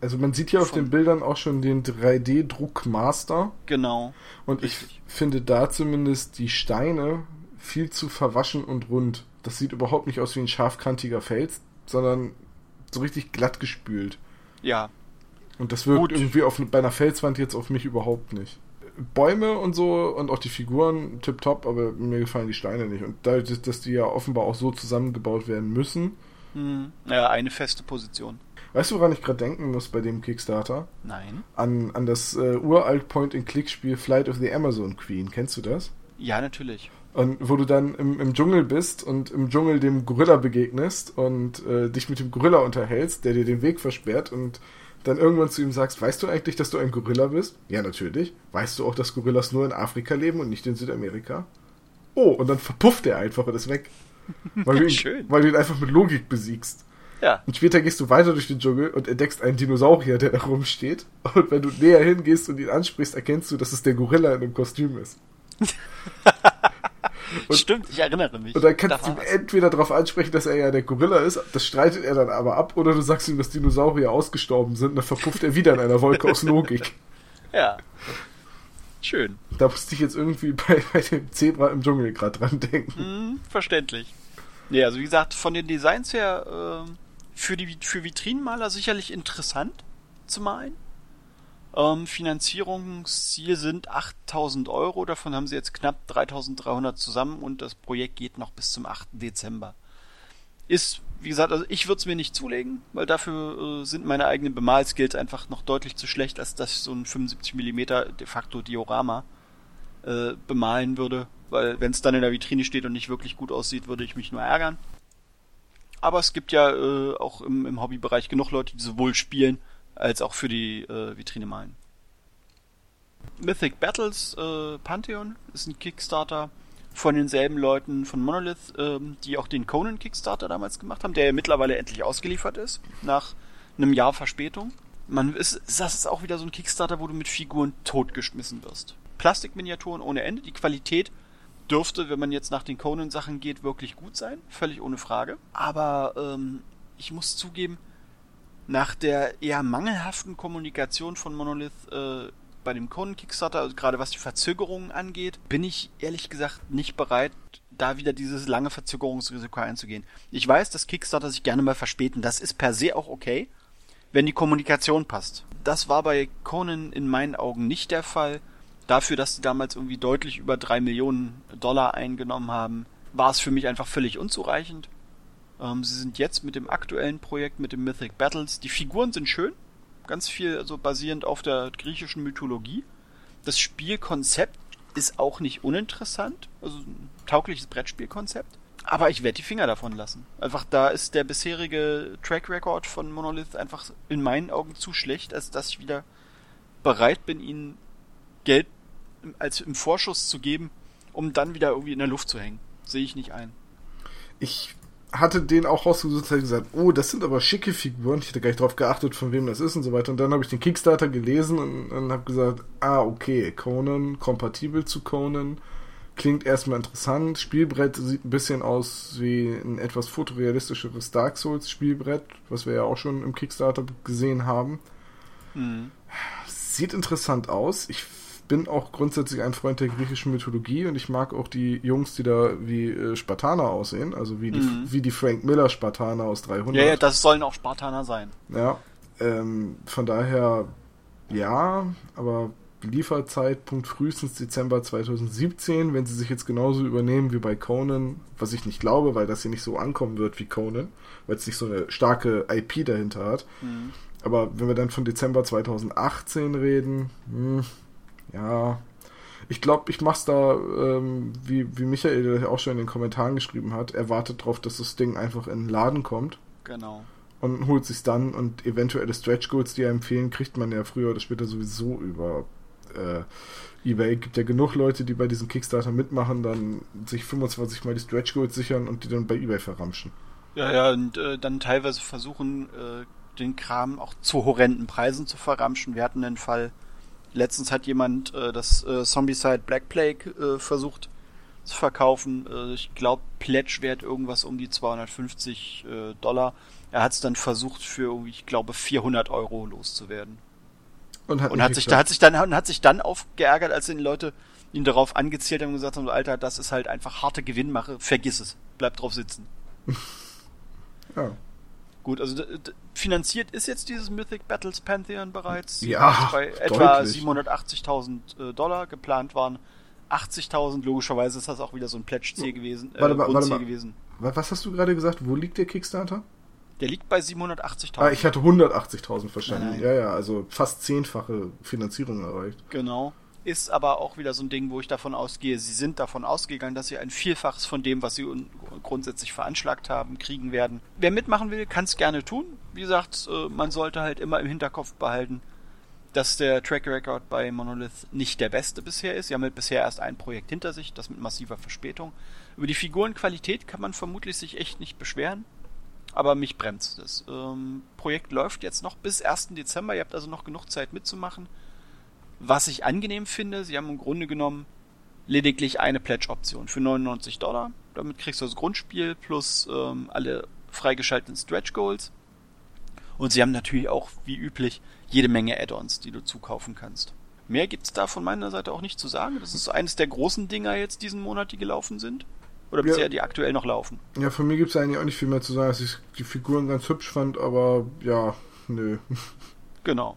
Also man sieht hier auf den Bildern auch schon den 3D-Druckmaster. Genau. Und richtig. ich finde da zumindest die Steine viel zu verwaschen und rund. Das sieht überhaupt nicht aus wie ein scharfkantiger Fels, sondern so richtig glatt gespült. Ja. Und das wirkt Gut. irgendwie auf, bei einer Felswand jetzt auf mich überhaupt nicht. Bäume und so und auch die Figuren tipptopp, aber mir gefallen die Steine nicht. Und dadurch, dass die ja offenbar auch so zusammengebaut werden müssen, hm. Ja, eine feste Position. Weißt du, woran ich gerade denken muss bei dem Kickstarter? Nein. An, an das äh, uralt Point-and-Click-Spiel Flight of the Amazon Queen. Kennst du das? Ja, natürlich. Und wo du dann im, im Dschungel bist und im Dschungel dem Gorilla begegnest und äh, dich mit dem Gorilla unterhältst, der dir den Weg versperrt und dann irgendwann zu ihm sagst, weißt du eigentlich, dass du ein Gorilla bist? Ja, natürlich. Weißt du auch, dass Gorillas nur in Afrika leben und nicht in Südamerika? Oh, und dann verpufft er einfach und ist weg. Weil du, ihn, weil du ihn einfach mit Logik besiegst. Ja. Und später gehst du weiter durch den Dschungel und entdeckst einen Dinosaurier, der da rumsteht. Und wenn du näher hingehst und ihn ansprichst, erkennst du, dass es der Gorilla in einem Kostüm ist. und, Stimmt, ich erinnere mich. Und dann kannst du ihn entweder darauf ansprechen, dass er ja der Gorilla ist, das streitet er dann aber ab, oder du sagst ihm, dass Dinosaurier ausgestorben sind, und dann verpufft er wieder in einer Wolke aus Logik. Ja. Schön. Da musste ich jetzt irgendwie bei, bei dem Zebra im Dschungel gerade dran denken. Mm, verständlich. Ja, also wie gesagt, von den Designs her äh, für die für Vitrinenmaler sicherlich interessant zu malen. Ähm, Finanzierungsziel sind 8000 Euro, davon haben sie jetzt knapp 3300 zusammen und das Projekt geht noch bis zum 8. Dezember. Ist, wie gesagt, also ich würde es mir nicht zulegen, weil dafür äh, sind meine eigenen Bemalskills einfach noch deutlich zu schlecht, als dass ich so ein 75 mm de facto Diorama äh, bemalen würde, weil wenn es dann in der Vitrine steht und nicht wirklich gut aussieht, würde ich mich nur ärgern. Aber es gibt ja äh, auch im, im Hobbybereich genug Leute, die sowohl spielen als auch für die äh, Vitrine malen. Mythic Battles äh, Pantheon ist ein Kickstarter von denselben Leuten von Monolith, ähm, die auch den Conan Kickstarter damals gemacht haben, der ja mittlerweile endlich ausgeliefert ist, nach einem Jahr Verspätung. Man ist, das ist auch wieder so ein Kickstarter, wo du mit Figuren totgeschmissen wirst. Plastikminiaturen ohne Ende, die Qualität dürfte, wenn man jetzt nach den Conan-Sachen geht, wirklich gut sein, völlig ohne Frage. Aber ähm, ich muss zugeben, Nach der eher mangelhaften Kommunikation von Monolith äh, bei dem Conan Kickstarter, also gerade was die Verzögerungen angeht, bin ich ehrlich gesagt nicht bereit, da wieder dieses lange Verzögerungsrisiko einzugehen. Ich weiß, dass Kickstarter sich gerne mal verspäten. Das ist per se auch okay, wenn die Kommunikation passt. Das war bei Conan in meinen Augen nicht der Fall. Dafür, dass sie damals irgendwie deutlich über drei Millionen Dollar eingenommen haben, war es für mich einfach völlig unzureichend. Ähm, sie sind jetzt mit dem aktuellen Projekt, mit dem Mythic Battles. Die Figuren sind schön, ganz viel also basierend auf der griechischen Mythologie. Das Spielkonzept ist auch nicht uninteressant, also ein taugliches Brettspielkonzept. Aber ich werde die Finger davon lassen. Einfach da ist der bisherige Track Record von Monolith einfach in meinen Augen zu schlecht, als dass ich wieder bereit bin, ihnen Geld als im Vorschuss zu geben, um dann wieder irgendwie in der Luft zu hängen. Sehe ich nicht ein. Ich hatte den auch rausgesucht und gesagt, oh, das sind aber schicke Figuren. Ich hatte gar nicht drauf geachtet, von wem das ist und so weiter. Und dann habe ich den Kickstarter gelesen und, und habe gesagt, ah, okay, Conan, kompatibel zu Conan. Klingt erstmal interessant. Spielbrett sieht ein bisschen aus wie ein etwas fotorealistischeres Dark Souls Spielbrett, was wir ja auch schon im Kickstarter gesehen haben. Mhm. Sieht interessant aus. Ich bin auch grundsätzlich ein Freund der griechischen Mythologie und ich mag auch die Jungs, die da wie äh, Spartaner aussehen, also wie die, mhm. wie die Frank Miller Spartaner aus 300. Ja, ja, das sollen auch Spartaner sein. Ja, ähm, von daher ja, aber Lieferzeitpunkt frühestens Dezember 2017, wenn sie sich jetzt genauso übernehmen wie bei Conan, was ich nicht glaube, weil das hier nicht so ankommen wird wie Conan, weil es nicht so eine starke IP dahinter hat. Mhm. Aber wenn wir dann von Dezember 2018 reden, mh, hm, ja, ich glaube, ich mach's da, ähm, wie, wie Michael auch schon in den Kommentaren geschrieben hat, er wartet darauf, dass das Ding einfach in den Laden kommt. Genau. Und holt sich's dann und eventuelle Stretch Goals, die er empfehlen, kriegt man ja früher oder später sowieso über äh, eBay. Gibt ja genug Leute, die bei diesem Kickstarter mitmachen, dann sich 25 mal die Stretch Goals sichern und die dann bei eBay verramschen. Ja, ja, und äh, dann teilweise versuchen, äh, den Kram auch zu horrenden Preisen zu verramschen. Wir hatten den Fall, Letztens hat jemand äh, das äh, Zombicide Black Plague äh, versucht zu verkaufen. Äh, ich glaube, Pledge-Wert irgendwas um die 250 äh, Dollar. Er hat es dann versucht für ich glaube, 400 Euro loszuwerden. Und hat, und hat sich, da, hat sich dann und hat sich dann aufgeärgert, als die Leute ihn darauf angezählt haben und gesagt haben, Alter, das ist halt einfach harte Gewinnmache, vergiss es, bleib drauf sitzen. ja. Gut, also finanziert ist jetzt dieses Mythic Battles Pantheon bereits. Ja, bei etwa 780.000 äh, Dollar geplant waren. 80.000, logischerweise ist das auch wieder so ein Pledge-Ziel gewesen. Äh, warte, mal, warte mal. gewesen. Was hast du gerade gesagt? Wo liegt der Kickstarter? Der liegt bei 780.000. Ah, ich hatte 180.000 verstanden. Nein, nein. Ja, ja, also fast zehnfache Finanzierung erreicht. Genau ist aber auch wieder so ein Ding, wo ich davon ausgehe, sie sind davon ausgegangen, dass sie ein Vielfaches von dem, was sie grundsätzlich veranschlagt haben, kriegen werden. Wer mitmachen will, kann es gerne tun. Wie gesagt, äh, man sollte halt immer im Hinterkopf behalten, dass der Track Record bei Monolith nicht der beste bisher ist. Sie haben halt bisher erst ein Projekt hinter sich, das mit massiver Verspätung. Über die Figurenqualität kann man vermutlich sich echt nicht beschweren. Aber mich bremst das. Ähm, Projekt läuft jetzt noch bis 1. Dezember. Ihr habt also noch genug Zeit mitzumachen. Was ich angenehm finde, sie haben im Grunde genommen lediglich eine Pledge-Option für 99 Dollar. Damit kriegst du das Grundspiel plus ähm, alle freigeschalteten Stretch Goals. Und sie haben natürlich auch, wie üblich, jede Menge Add-ons, die du zukaufen kannst. Mehr gibt's da von meiner Seite auch nicht zu sagen. Das ist eines der großen Dinger jetzt diesen Monat, die gelaufen sind. Oder bisher ja. die aktuell noch laufen. Ja, von mir gibt's eigentlich auch nicht viel mehr zu sagen, dass ich die Figuren ganz hübsch fand, aber ja, nö. Genau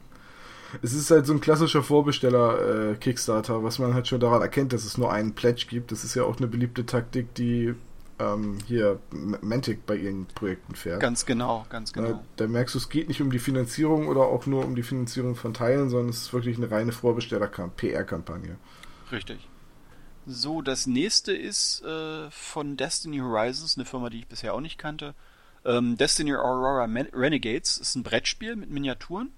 es ist halt so ein klassischer Vorbesteller-Kickstarter, äh, was man halt schon daran erkennt, dass es nur einen Pledge gibt. Das ist ja auch eine beliebte Taktik, die ähm, hier Mantic bei ihren Projekten fährt. Ganz genau, ganz genau. Da, da merkst du, es geht nicht um die Finanzierung oder auch nur um die Finanzierung von Teilen, sondern es ist wirklich eine reine Vorbesteller-PR-Kampagne. Richtig. So, das nächste ist äh, von Destiny Horizons, eine Firma, die ich bisher auch nicht kannte. Ähm, Destiny Aurora Renegades ist ein Brettspiel mit Miniaturen.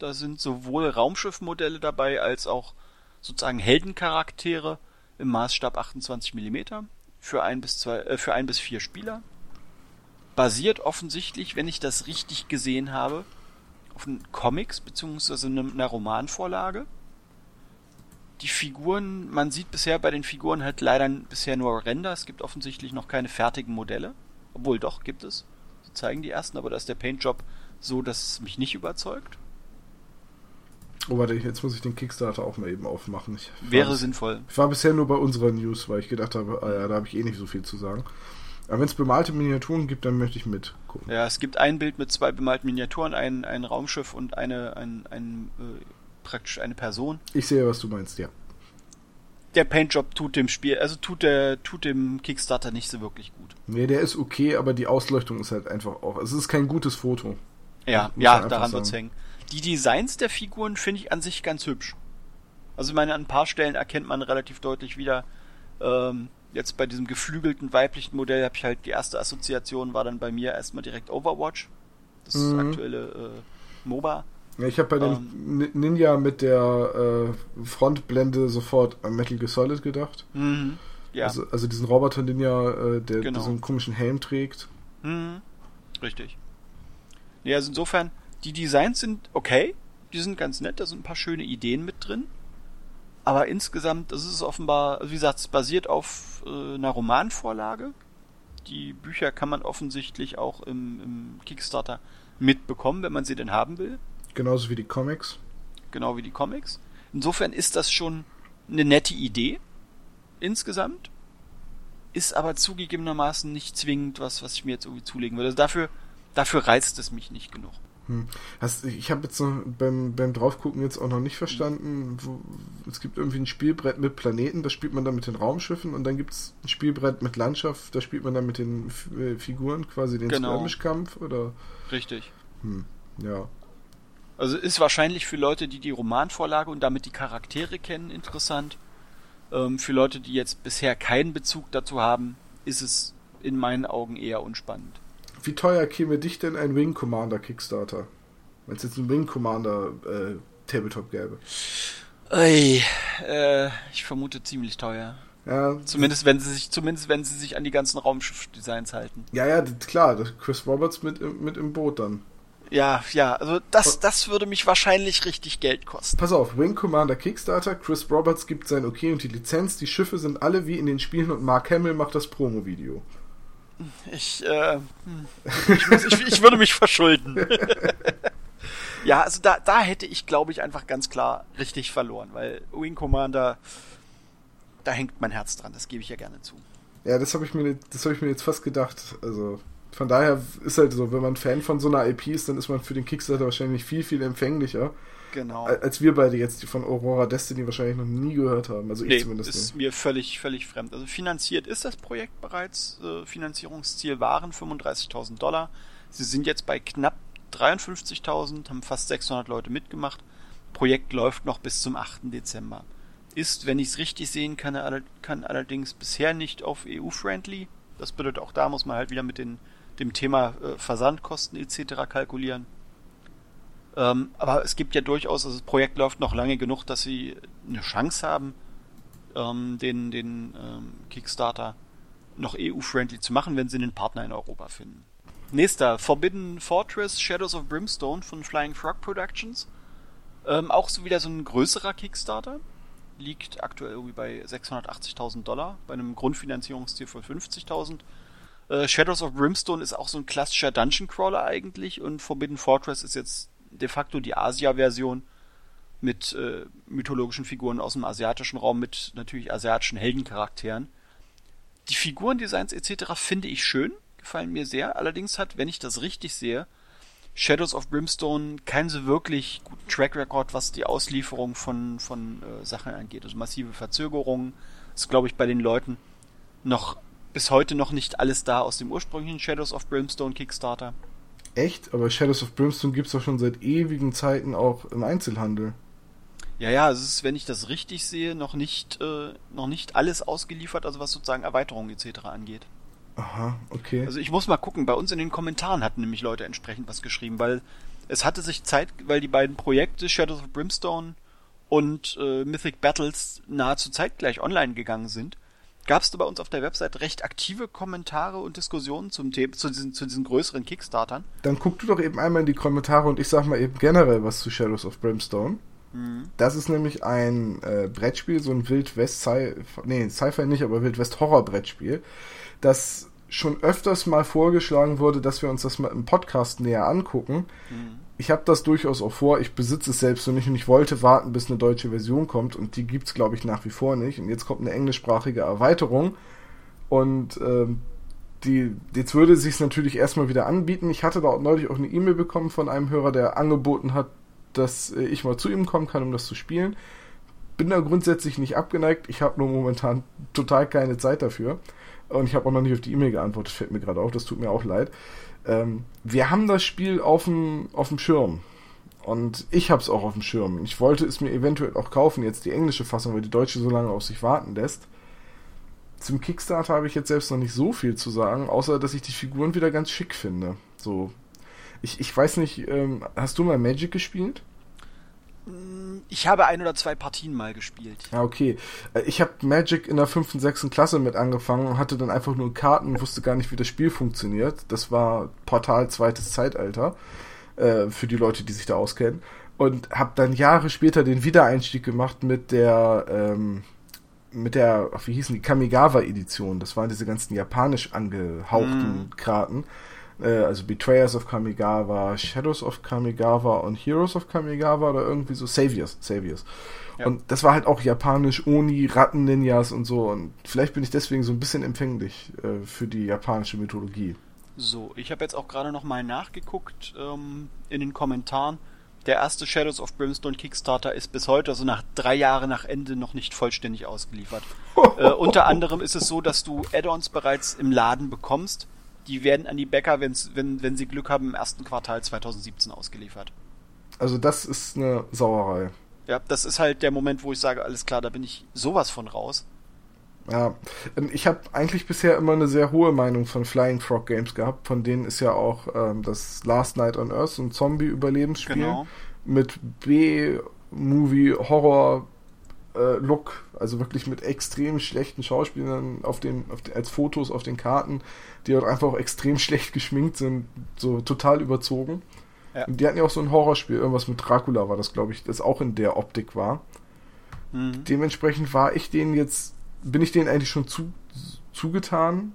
Da sind sowohl Raumschiffmodelle dabei als auch sozusagen Heldencharaktere im Maßstab 28 mm für ein bis zwei, äh, für ein bis vier Spieler. Basiert offensichtlich, wenn ich das richtig gesehen habe, auf Comics bzw. einer Romanvorlage. Die Figuren, man sieht bisher bei den Figuren halt leider bisher nur Render. Es gibt offensichtlich noch keine fertigen Modelle. Obwohl doch, gibt es. Sie zeigen die ersten, aber da ist der Paintjob so, dass es mich nicht überzeugt. Oh, warte, jetzt muss ich den Kickstarter auch mal eben aufmachen. Ich Wäre sinnvoll. Ich war bisher nur bei unserer News, weil ich gedacht habe, ah ja, da habe ich eh nicht so viel zu sagen. Aber wenn es bemalte Miniaturen gibt, dann möchte ich mitgucken. Ja, es gibt ein Bild mit zwei bemalten Miniaturen, ein, ein Raumschiff und eine, ein, ein, äh, praktisch eine Person. Ich sehe, was du meinst, ja. Der Paintjob tut dem Spiel, also tut der, tut dem Kickstarter nicht so wirklich gut. Nee, der ist okay, aber die Ausleuchtung ist halt einfach auch. Es ist kein gutes Foto. Ja, ja, daran wird's hängen. Die Designs der Figuren finde ich an sich ganz hübsch. Also ich meine, an ein paar Stellen erkennt man relativ deutlich wieder, ähm, jetzt bei diesem geflügelten weiblichen Modell habe ich halt die erste Assoziation war dann bei mir erstmal direkt Overwatch. Das mhm. aktuelle äh, MOBA. Ja, ich habe bei dem ähm, Ninja mit der äh, Frontblende sofort an Metal Gear Solid gedacht. Mhm. Ja. Also, also diesen Roboter Ninja, äh, der genau. diesen komischen Helm trägt. Mhm. Richtig. Ja, also insofern, die Designs sind okay, die sind ganz nett, da sind ein paar schöne Ideen mit drin. Aber insgesamt, das ist offenbar, wie gesagt, es basiert auf äh, einer Romanvorlage. Die Bücher kann man offensichtlich auch im, im Kickstarter mitbekommen, wenn man sie denn haben will. Genauso wie die Comics. Genau wie die Comics. Insofern ist das schon eine nette Idee. Insgesamt. Ist aber zugegebenermaßen nicht zwingend was, was ich mir jetzt irgendwie zulegen würde. Also dafür, dafür reizt es mich nicht genug. Hm. Hast, ich habe jetzt noch beim, beim Draufgucken jetzt auch noch nicht verstanden, wo, es gibt irgendwie ein Spielbrett mit Planeten, da spielt man dann mit den Raumschiffen und dann gibt es ein Spielbrett mit Landschaft, da spielt man dann mit den F äh, Figuren, quasi den genau. Skirmish-Kampf, oder? Richtig. Hm. Ja. Also ist wahrscheinlich für Leute, die die Romanvorlage und damit die Charaktere kennen, interessant. Ähm, für Leute, die jetzt bisher keinen Bezug dazu haben, ist es in meinen Augen eher unspannend. Wie teuer käme dich denn ein Wing Commander Kickstarter? Wenn es jetzt ein Wing Commander äh, Tabletop gäbe. Ui, äh, ich vermute ziemlich teuer. Ja. Zumindest wenn sie sich, zumindest wenn sie sich an die ganzen Raumschiff-Designs halten. Ja, ja, klar, Chris Roberts mit, mit im Boot dann. Ja, ja, also das, das würde mich wahrscheinlich richtig Geld kosten. Pass auf, Wing Commander Kickstarter, Chris Roberts gibt sein Okay und die Lizenz, die Schiffe sind alle wie in den Spielen und Mark Hamill macht das Promo-Video. Ich, äh, ich, muss, ich, ich würde mich verschulden. ja, also da, da hätte ich, glaube ich, einfach ganz klar richtig verloren, weil Wing Commander, da hängt mein Herz dran, das gebe ich ja gerne zu. Ja, das habe ich habe ich mir jetzt fast gedacht. Also von daher ist halt so, wenn man Fan von so einer IP ist, dann ist man für den Kickstarter wahrscheinlich viel, viel empfänglicher. Genau. Als wir beide jetzt, die von Aurora Destiny wahrscheinlich noch nie gehört haben. Also nee, ich zumindest ist nicht. mir völlig, völlig fremd. Also finanziert ist das Projekt bereits. Äh, Finanzierungsziel waren 35.000 Dollar. Sie sind jetzt bei knapp 53.000, haben fast 600 Leute mitgemacht. Projekt läuft noch bis zum 8. Dezember. Ist, wenn ich es richtig sehen kann, kann allerdings bisher nicht auf EU-friendly. Das bedeutet, auch da muss man halt wieder mit den, dem Thema äh, Versandkosten etc. kalkulieren. Ähm, aber es gibt ja durchaus, also das Projekt läuft noch lange genug, dass sie eine Chance haben, ähm, den, den ähm, Kickstarter noch EU-friendly zu machen, wenn sie einen Partner in Europa finden. Nächster, Forbidden Fortress Shadows of Brimstone von Flying Frog Productions. Ähm, auch so wieder so ein größerer Kickstarter. Liegt aktuell irgendwie bei 680.000 Dollar, bei einem Grundfinanzierungsziel von 50.000. Äh, Shadows of Brimstone ist auch so ein klassischer Dungeon Crawler eigentlich und Forbidden Fortress ist jetzt de facto die Asia-Version mit äh, mythologischen Figuren aus dem asiatischen Raum, mit natürlich asiatischen Heldencharakteren. Die Figurendesigns etc. finde ich schön, gefallen mir sehr. Allerdings hat, wenn ich das richtig sehe, Shadows of Brimstone keinen so wirklich guten Track Record, was die Auslieferung von, von äh, Sachen angeht. Also massive Verzögerungen. ist, glaube ich, bei den Leuten noch bis heute noch nicht alles da aus dem ursprünglichen Shadows of Brimstone Kickstarter. Echt? Aber Shadows of Brimstone gibt es doch schon seit ewigen Zeiten auch im Einzelhandel. Ja, ja, es ist, wenn ich das richtig sehe, noch nicht, äh, noch nicht alles ausgeliefert, also was sozusagen Erweiterungen etc. angeht. Aha, okay. Also ich muss mal gucken, bei uns in den Kommentaren hatten nämlich Leute entsprechend was geschrieben, weil es hatte sich Zeit, weil die beiden Projekte Shadows of Brimstone und äh, Mythic Battles nahezu zeitgleich online gegangen sind gab es bei uns auf der Website recht aktive Kommentare und Diskussionen zum Thema, zu diesen, zu diesen größeren Kickstartern. Dann guck du doch eben einmal in die Kommentare und ich sag mal eben generell was zu Shadows of Brimstone. Mhm. Das ist nämlich ein äh, Brettspiel, so ein Wild West Sci nee, Sci-Fi nicht, aber Wild West Horror Brettspiel, das schon öfters mal vorgeschlagen wurde, dass wir uns das mal im Podcast näher angucken. Mhm. Ich habe das durchaus auch vor. Ich besitze es selbst so nicht und ich wollte warten, bis eine deutsche Version kommt und die gibt es, glaube ich, nach wie vor nicht. Und jetzt kommt eine englischsprachige Erweiterung und ähm, die, jetzt würde es sich natürlich erstmal wieder anbieten. Ich hatte da neulich auch eine E-Mail bekommen von einem Hörer, der angeboten hat, dass äh, ich mal zu ihm kommen kann, um das zu spielen. Bin da grundsätzlich nicht abgeneigt. Ich habe nur momentan total keine Zeit dafür. Und ich habe auch noch nicht auf die E-Mail geantwortet, fällt mir gerade auf, das tut mir auch leid. Ähm, wir haben das Spiel auf dem, auf dem Schirm. Und ich habe es auch auf dem Schirm. Ich wollte es mir eventuell auch kaufen, jetzt die englische Fassung, weil die deutsche so lange auf sich warten lässt. Zum Kickstarter habe ich jetzt selbst noch nicht so viel zu sagen, außer dass ich die Figuren wieder ganz schick finde. So. Ich, ich weiß nicht, ähm, hast du mal Magic gespielt? Ich habe ein oder zwei Partien mal gespielt. Ja, okay. Äh, ich habe Magic in der fünften, sechsten Klasse mit angefangen und hatte dann einfach nur Karten und wusste gar nicht, wie das Spiel funktioniert. Das war Portal zweites Zeitalter. Äh, für die Leute, die sich da auskennen. Und habe dann Jahre später den Wiedereinstieg gemacht mit der, ähm, mit der, wie hießen die, Kamigawa-Edition. Das waren diese ganzen japanisch angehauchten mm. Karten. Äh, also Betrayers of Kamigawa, Shadows of Kamigawa und Heroes of Kamigawa oder irgendwie so Saviors, Saviors. Ja. Und das war halt auch japanisch, Oni, Ratten-Ninjas und so. Und vielleicht bin ich deswegen so ein bisschen empfänglich äh, für die japanische Mythologie. So, ich habe jetzt auch gerade noch mal nachgeguckt ähm, in den Kommentaren. Der erste Shadows of Brimstone Kickstarter ist bis heute, also nach drei Jahren nach Ende, noch nicht vollständig ausgeliefert. äh, unter anderem ist es so, dass du Add-ons bereits im Laden bekommst die werden an die Bäcker, wenn's, wenn, wenn sie Glück haben, im ersten Quartal 2017 ausgeliefert. Also das ist eine Sauerei. Ja, das ist halt der Moment, wo ich sage, alles klar, da bin ich sowas von raus. Ja, ähm, ich habe eigentlich bisher immer eine sehr hohe Meinung von Flying Frog Games gehabt. Von denen ist ja auch ähm, das Last Night on Earth ein Zombie-Überlebensspiel genau. mit B-Movie-Horror äh, Look, also wirklich mit extrem schlechten Schauspielern auf den, auf den, als Fotos auf den Karten, die auch einfach auch extrem schlecht geschminkt sind, so total überzogen. Ja. Und die hatten ja auch so ein Horrorspiel, irgendwas mit Dracula war das, glaube ich, das auch in der Optik war. Mhm. Dementsprechend war ich denen jetzt, bin ich denen eigentlich schon zu, zugetan.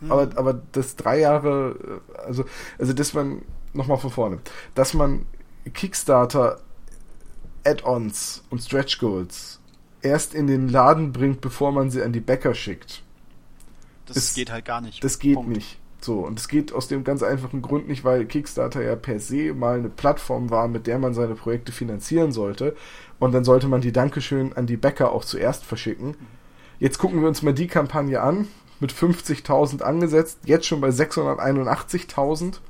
Mhm. Aber, aber das drei Jahre, äh, also, also dass man, nochmal von vorne, dass man Kickstarter Add-ons und Stretch Goals erst in den Laden bringt, bevor man sie an die Bäcker schickt. Das ist, geht halt gar nicht. Das geht Punkt. nicht. So, und es geht aus dem ganz einfachen Grund nicht, weil Kickstarter ja per se mal eine Plattform war, mit der man seine Projekte finanzieren sollte. Und dann sollte man die Dankeschön an die Bäcker auch zuerst verschicken. Jetzt gucken wir uns mal die Kampagne an, mit 50.000 angesetzt, jetzt schon bei 681.000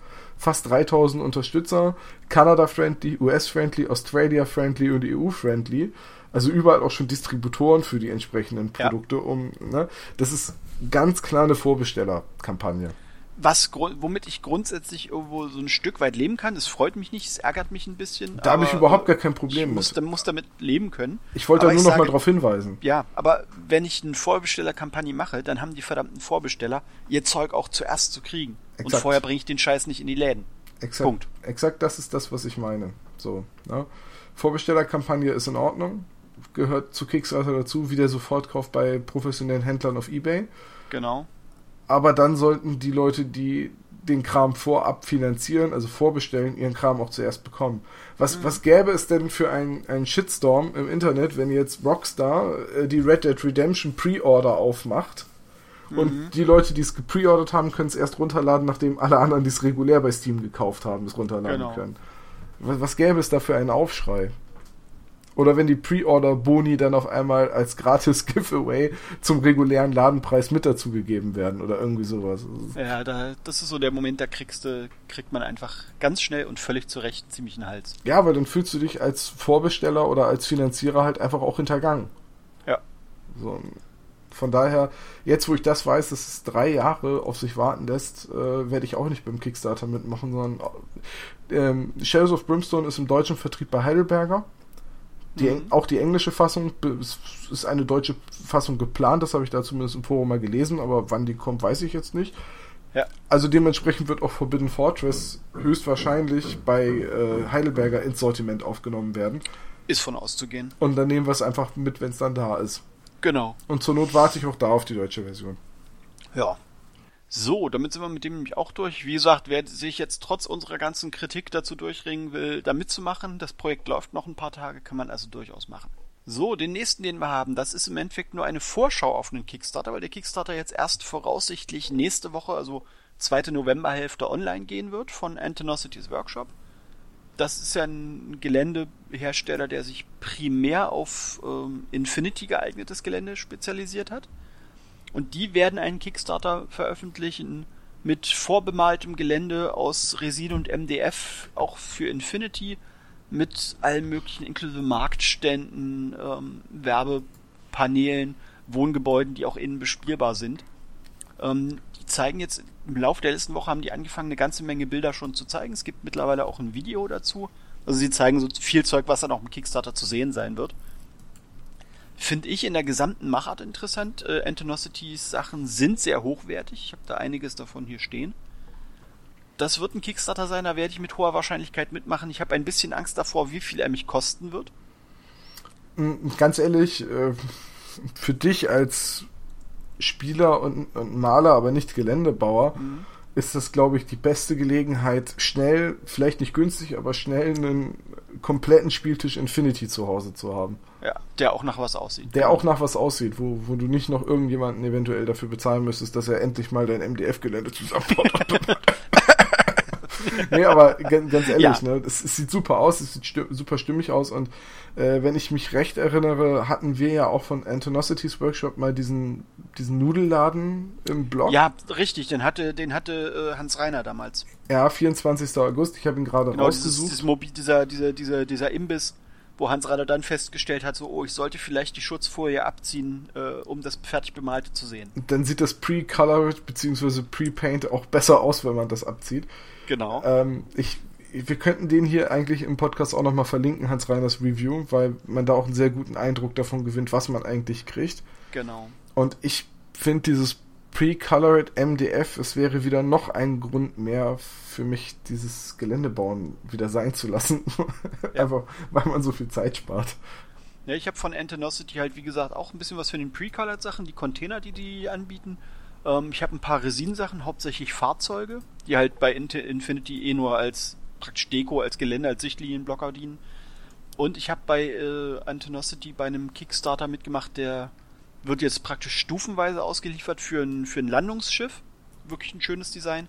fast 3000 Unterstützer, Canada-friendly, US-friendly, Australia-friendly und EU-friendly. Also überall auch schon Distributoren für die entsprechenden Produkte, ja. um, ne? Das ist ganz klar eine Vorbestellerkampagne was womit ich grundsätzlich irgendwo so ein Stück weit leben kann. Das freut mich nicht, es ärgert mich ein bisschen. Da habe ich überhaupt gar kein Problem ich muss, mit. muss damit leben können. Ich wollte da nur noch sage, mal darauf hinweisen. Ja, aber wenn ich eine Vorbestellerkampagne mache, dann haben die verdammten Vorbesteller ihr Zeug auch zuerst zu kriegen. Exakt. Und vorher bringe ich den Scheiß nicht in die Läden. Exakt. Punkt. Exakt das ist das, was ich meine. So, ne? Vorbestellerkampagne ist in Ordnung. Gehört zu Kickstarter dazu, wie der Sofortkauf bei professionellen Händlern auf Ebay. Genau aber dann sollten die Leute, die den Kram vorab finanzieren, also vorbestellen, ihren Kram auch zuerst bekommen. Was, mhm. was gäbe es denn für einen Shitstorm im Internet, wenn jetzt Rockstar äh, die Red Dead Redemption Pre-Order aufmacht mhm. und die Leute, die es gepreordert haben, können es erst runterladen, nachdem alle anderen, die es regulär bei Steam gekauft haben, es runterladen genau. können. Was, was gäbe es da für einen Aufschrei? Oder wenn die Pre-Order-Boni dann auf einmal als gratis Giveaway zum regulären Ladenpreis mit dazugegeben werden oder irgendwie sowas. Ja, da, das ist so der Moment, da kriegst du, kriegt man einfach ganz schnell und völlig zurecht ziemlich einen Hals. Ja, weil dann fühlst du dich als Vorbesteller oder als Finanzierer halt einfach auch hintergangen. Ja. So, von daher, jetzt wo ich das weiß, dass es drei Jahre auf sich warten lässt, äh, werde ich auch nicht beim Kickstarter mitmachen, sondern ähm, Shadows of Brimstone ist im deutschen Vertrieb bei Heidelberger. Die, mhm. Auch die englische Fassung ist eine deutsche Fassung geplant, das habe ich da zumindest im Forum mal gelesen, aber wann die kommt, weiß ich jetzt nicht. Ja. Also dementsprechend wird auch Forbidden Fortress höchstwahrscheinlich bei äh, Heidelberger ins Sortiment aufgenommen werden. Ist von auszugehen. Und dann nehmen wir es einfach mit, wenn es dann da ist. Genau. Und zur Not warte ich auch da auf die deutsche Version. Ja. So, damit sind wir mit dem nämlich auch durch. Wie gesagt, wer sich jetzt trotz unserer ganzen Kritik dazu durchringen will, da mitzumachen, das Projekt läuft noch ein paar Tage, kann man also durchaus machen. So, den nächsten, den wir haben, das ist im Endeffekt nur eine Vorschau auf einen Kickstarter, weil der Kickstarter jetzt erst voraussichtlich nächste Woche, also zweite Novemberhälfte online gehen wird von Antenocities Workshop. Das ist ja ein Geländehersteller, der sich primär auf ähm, Infinity geeignetes Gelände spezialisiert hat. Und die werden einen Kickstarter veröffentlichen mit vorbemaltem Gelände aus Resin und MDF, auch für Infinity, mit allen möglichen, inklusive Marktständen, ähm, Werbepanelen, Wohngebäuden, die auch innen bespielbar sind. Ähm, zeigen jetzt, im Laufe der letzten Woche haben die angefangen, eine ganze Menge Bilder schon zu zeigen. Es gibt mittlerweile auch ein Video dazu. Also sie zeigen so viel Zeug, was dann auch im Kickstarter zu sehen sein wird. Finde ich in der gesamten Machart interessant. Äh, Antonocities Sachen sind sehr hochwertig. Ich habe da einiges davon hier stehen. Das wird ein Kickstarter sein, da werde ich mit hoher Wahrscheinlichkeit mitmachen. Ich habe ein bisschen Angst davor, wie viel er mich kosten wird. Mm, ganz ehrlich, äh, für dich als Spieler und, und Maler, aber nicht Geländebauer, mhm. ist das, glaube ich, die beste Gelegenheit, schnell, vielleicht nicht günstig, aber schnell einen kompletten Spieltisch Infinity zu Hause zu haben. Ja, der auch nach was aussieht. Der auch nach was aussieht, wo, wo du nicht noch irgendjemanden eventuell dafür bezahlen müsstest, dass er endlich mal dein MDF-Gelände zusammenbaut. nee, aber ganz ehrlich, ja. ne, es, es, sieht super aus, es sieht super stimmig aus und äh, wenn ich mich recht erinnere, hatten wir ja auch von Antonocities Workshop mal diesen, diesen Nudelladen im Blog. Ja, richtig, den hatte, den hatte äh, Hans Reiner damals. Ja, 24. August, ich habe ihn gerade genau, rausgesucht. Dieses, dieses dieser, dieser, dieser, dieser Imbiss wo Hans Rader dann festgestellt hat, so, oh, ich sollte vielleicht die Schutzfolie abziehen, äh, um das fertig bemalte zu sehen. Dann sieht das Pre-Colored bzw. Pre-Paint auch besser aus, wenn man das abzieht. Genau. Ähm, ich, wir könnten den hier eigentlich im Podcast auch nochmal verlinken, Hans Reiners Review, weil man da auch einen sehr guten Eindruck davon gewinnt, was man eigentlich kriegt. Genau. Und ich finde dieses Pre-Colored MDF, es wäre wieder noch ein Grund mehr für mich, dieses Geländebauen wieder sein zu lassen. Ja. Einfach, weil man so viel Zeit spart. Ja, ich habe von Antenocity halt, wie gesagt, auch ein bisschen was für den Pre-Colored Sachen, die Container, die die anbieten. Ähm, ich habe ein paar Resin-Sachen, hauptsächlich Fahrzeuge, die halt bei Infinity eh nur als praktisch Deko, als Gelände, als Sichtlinienblocker dienen. Und ich habe bei äh, Antenocity bei einem Kickstarter mitgemacht, der wird jetzt praktisch stufenweise ausgeliefert für ein, für ein Landungsschiff. Wirklich ein schönes Design.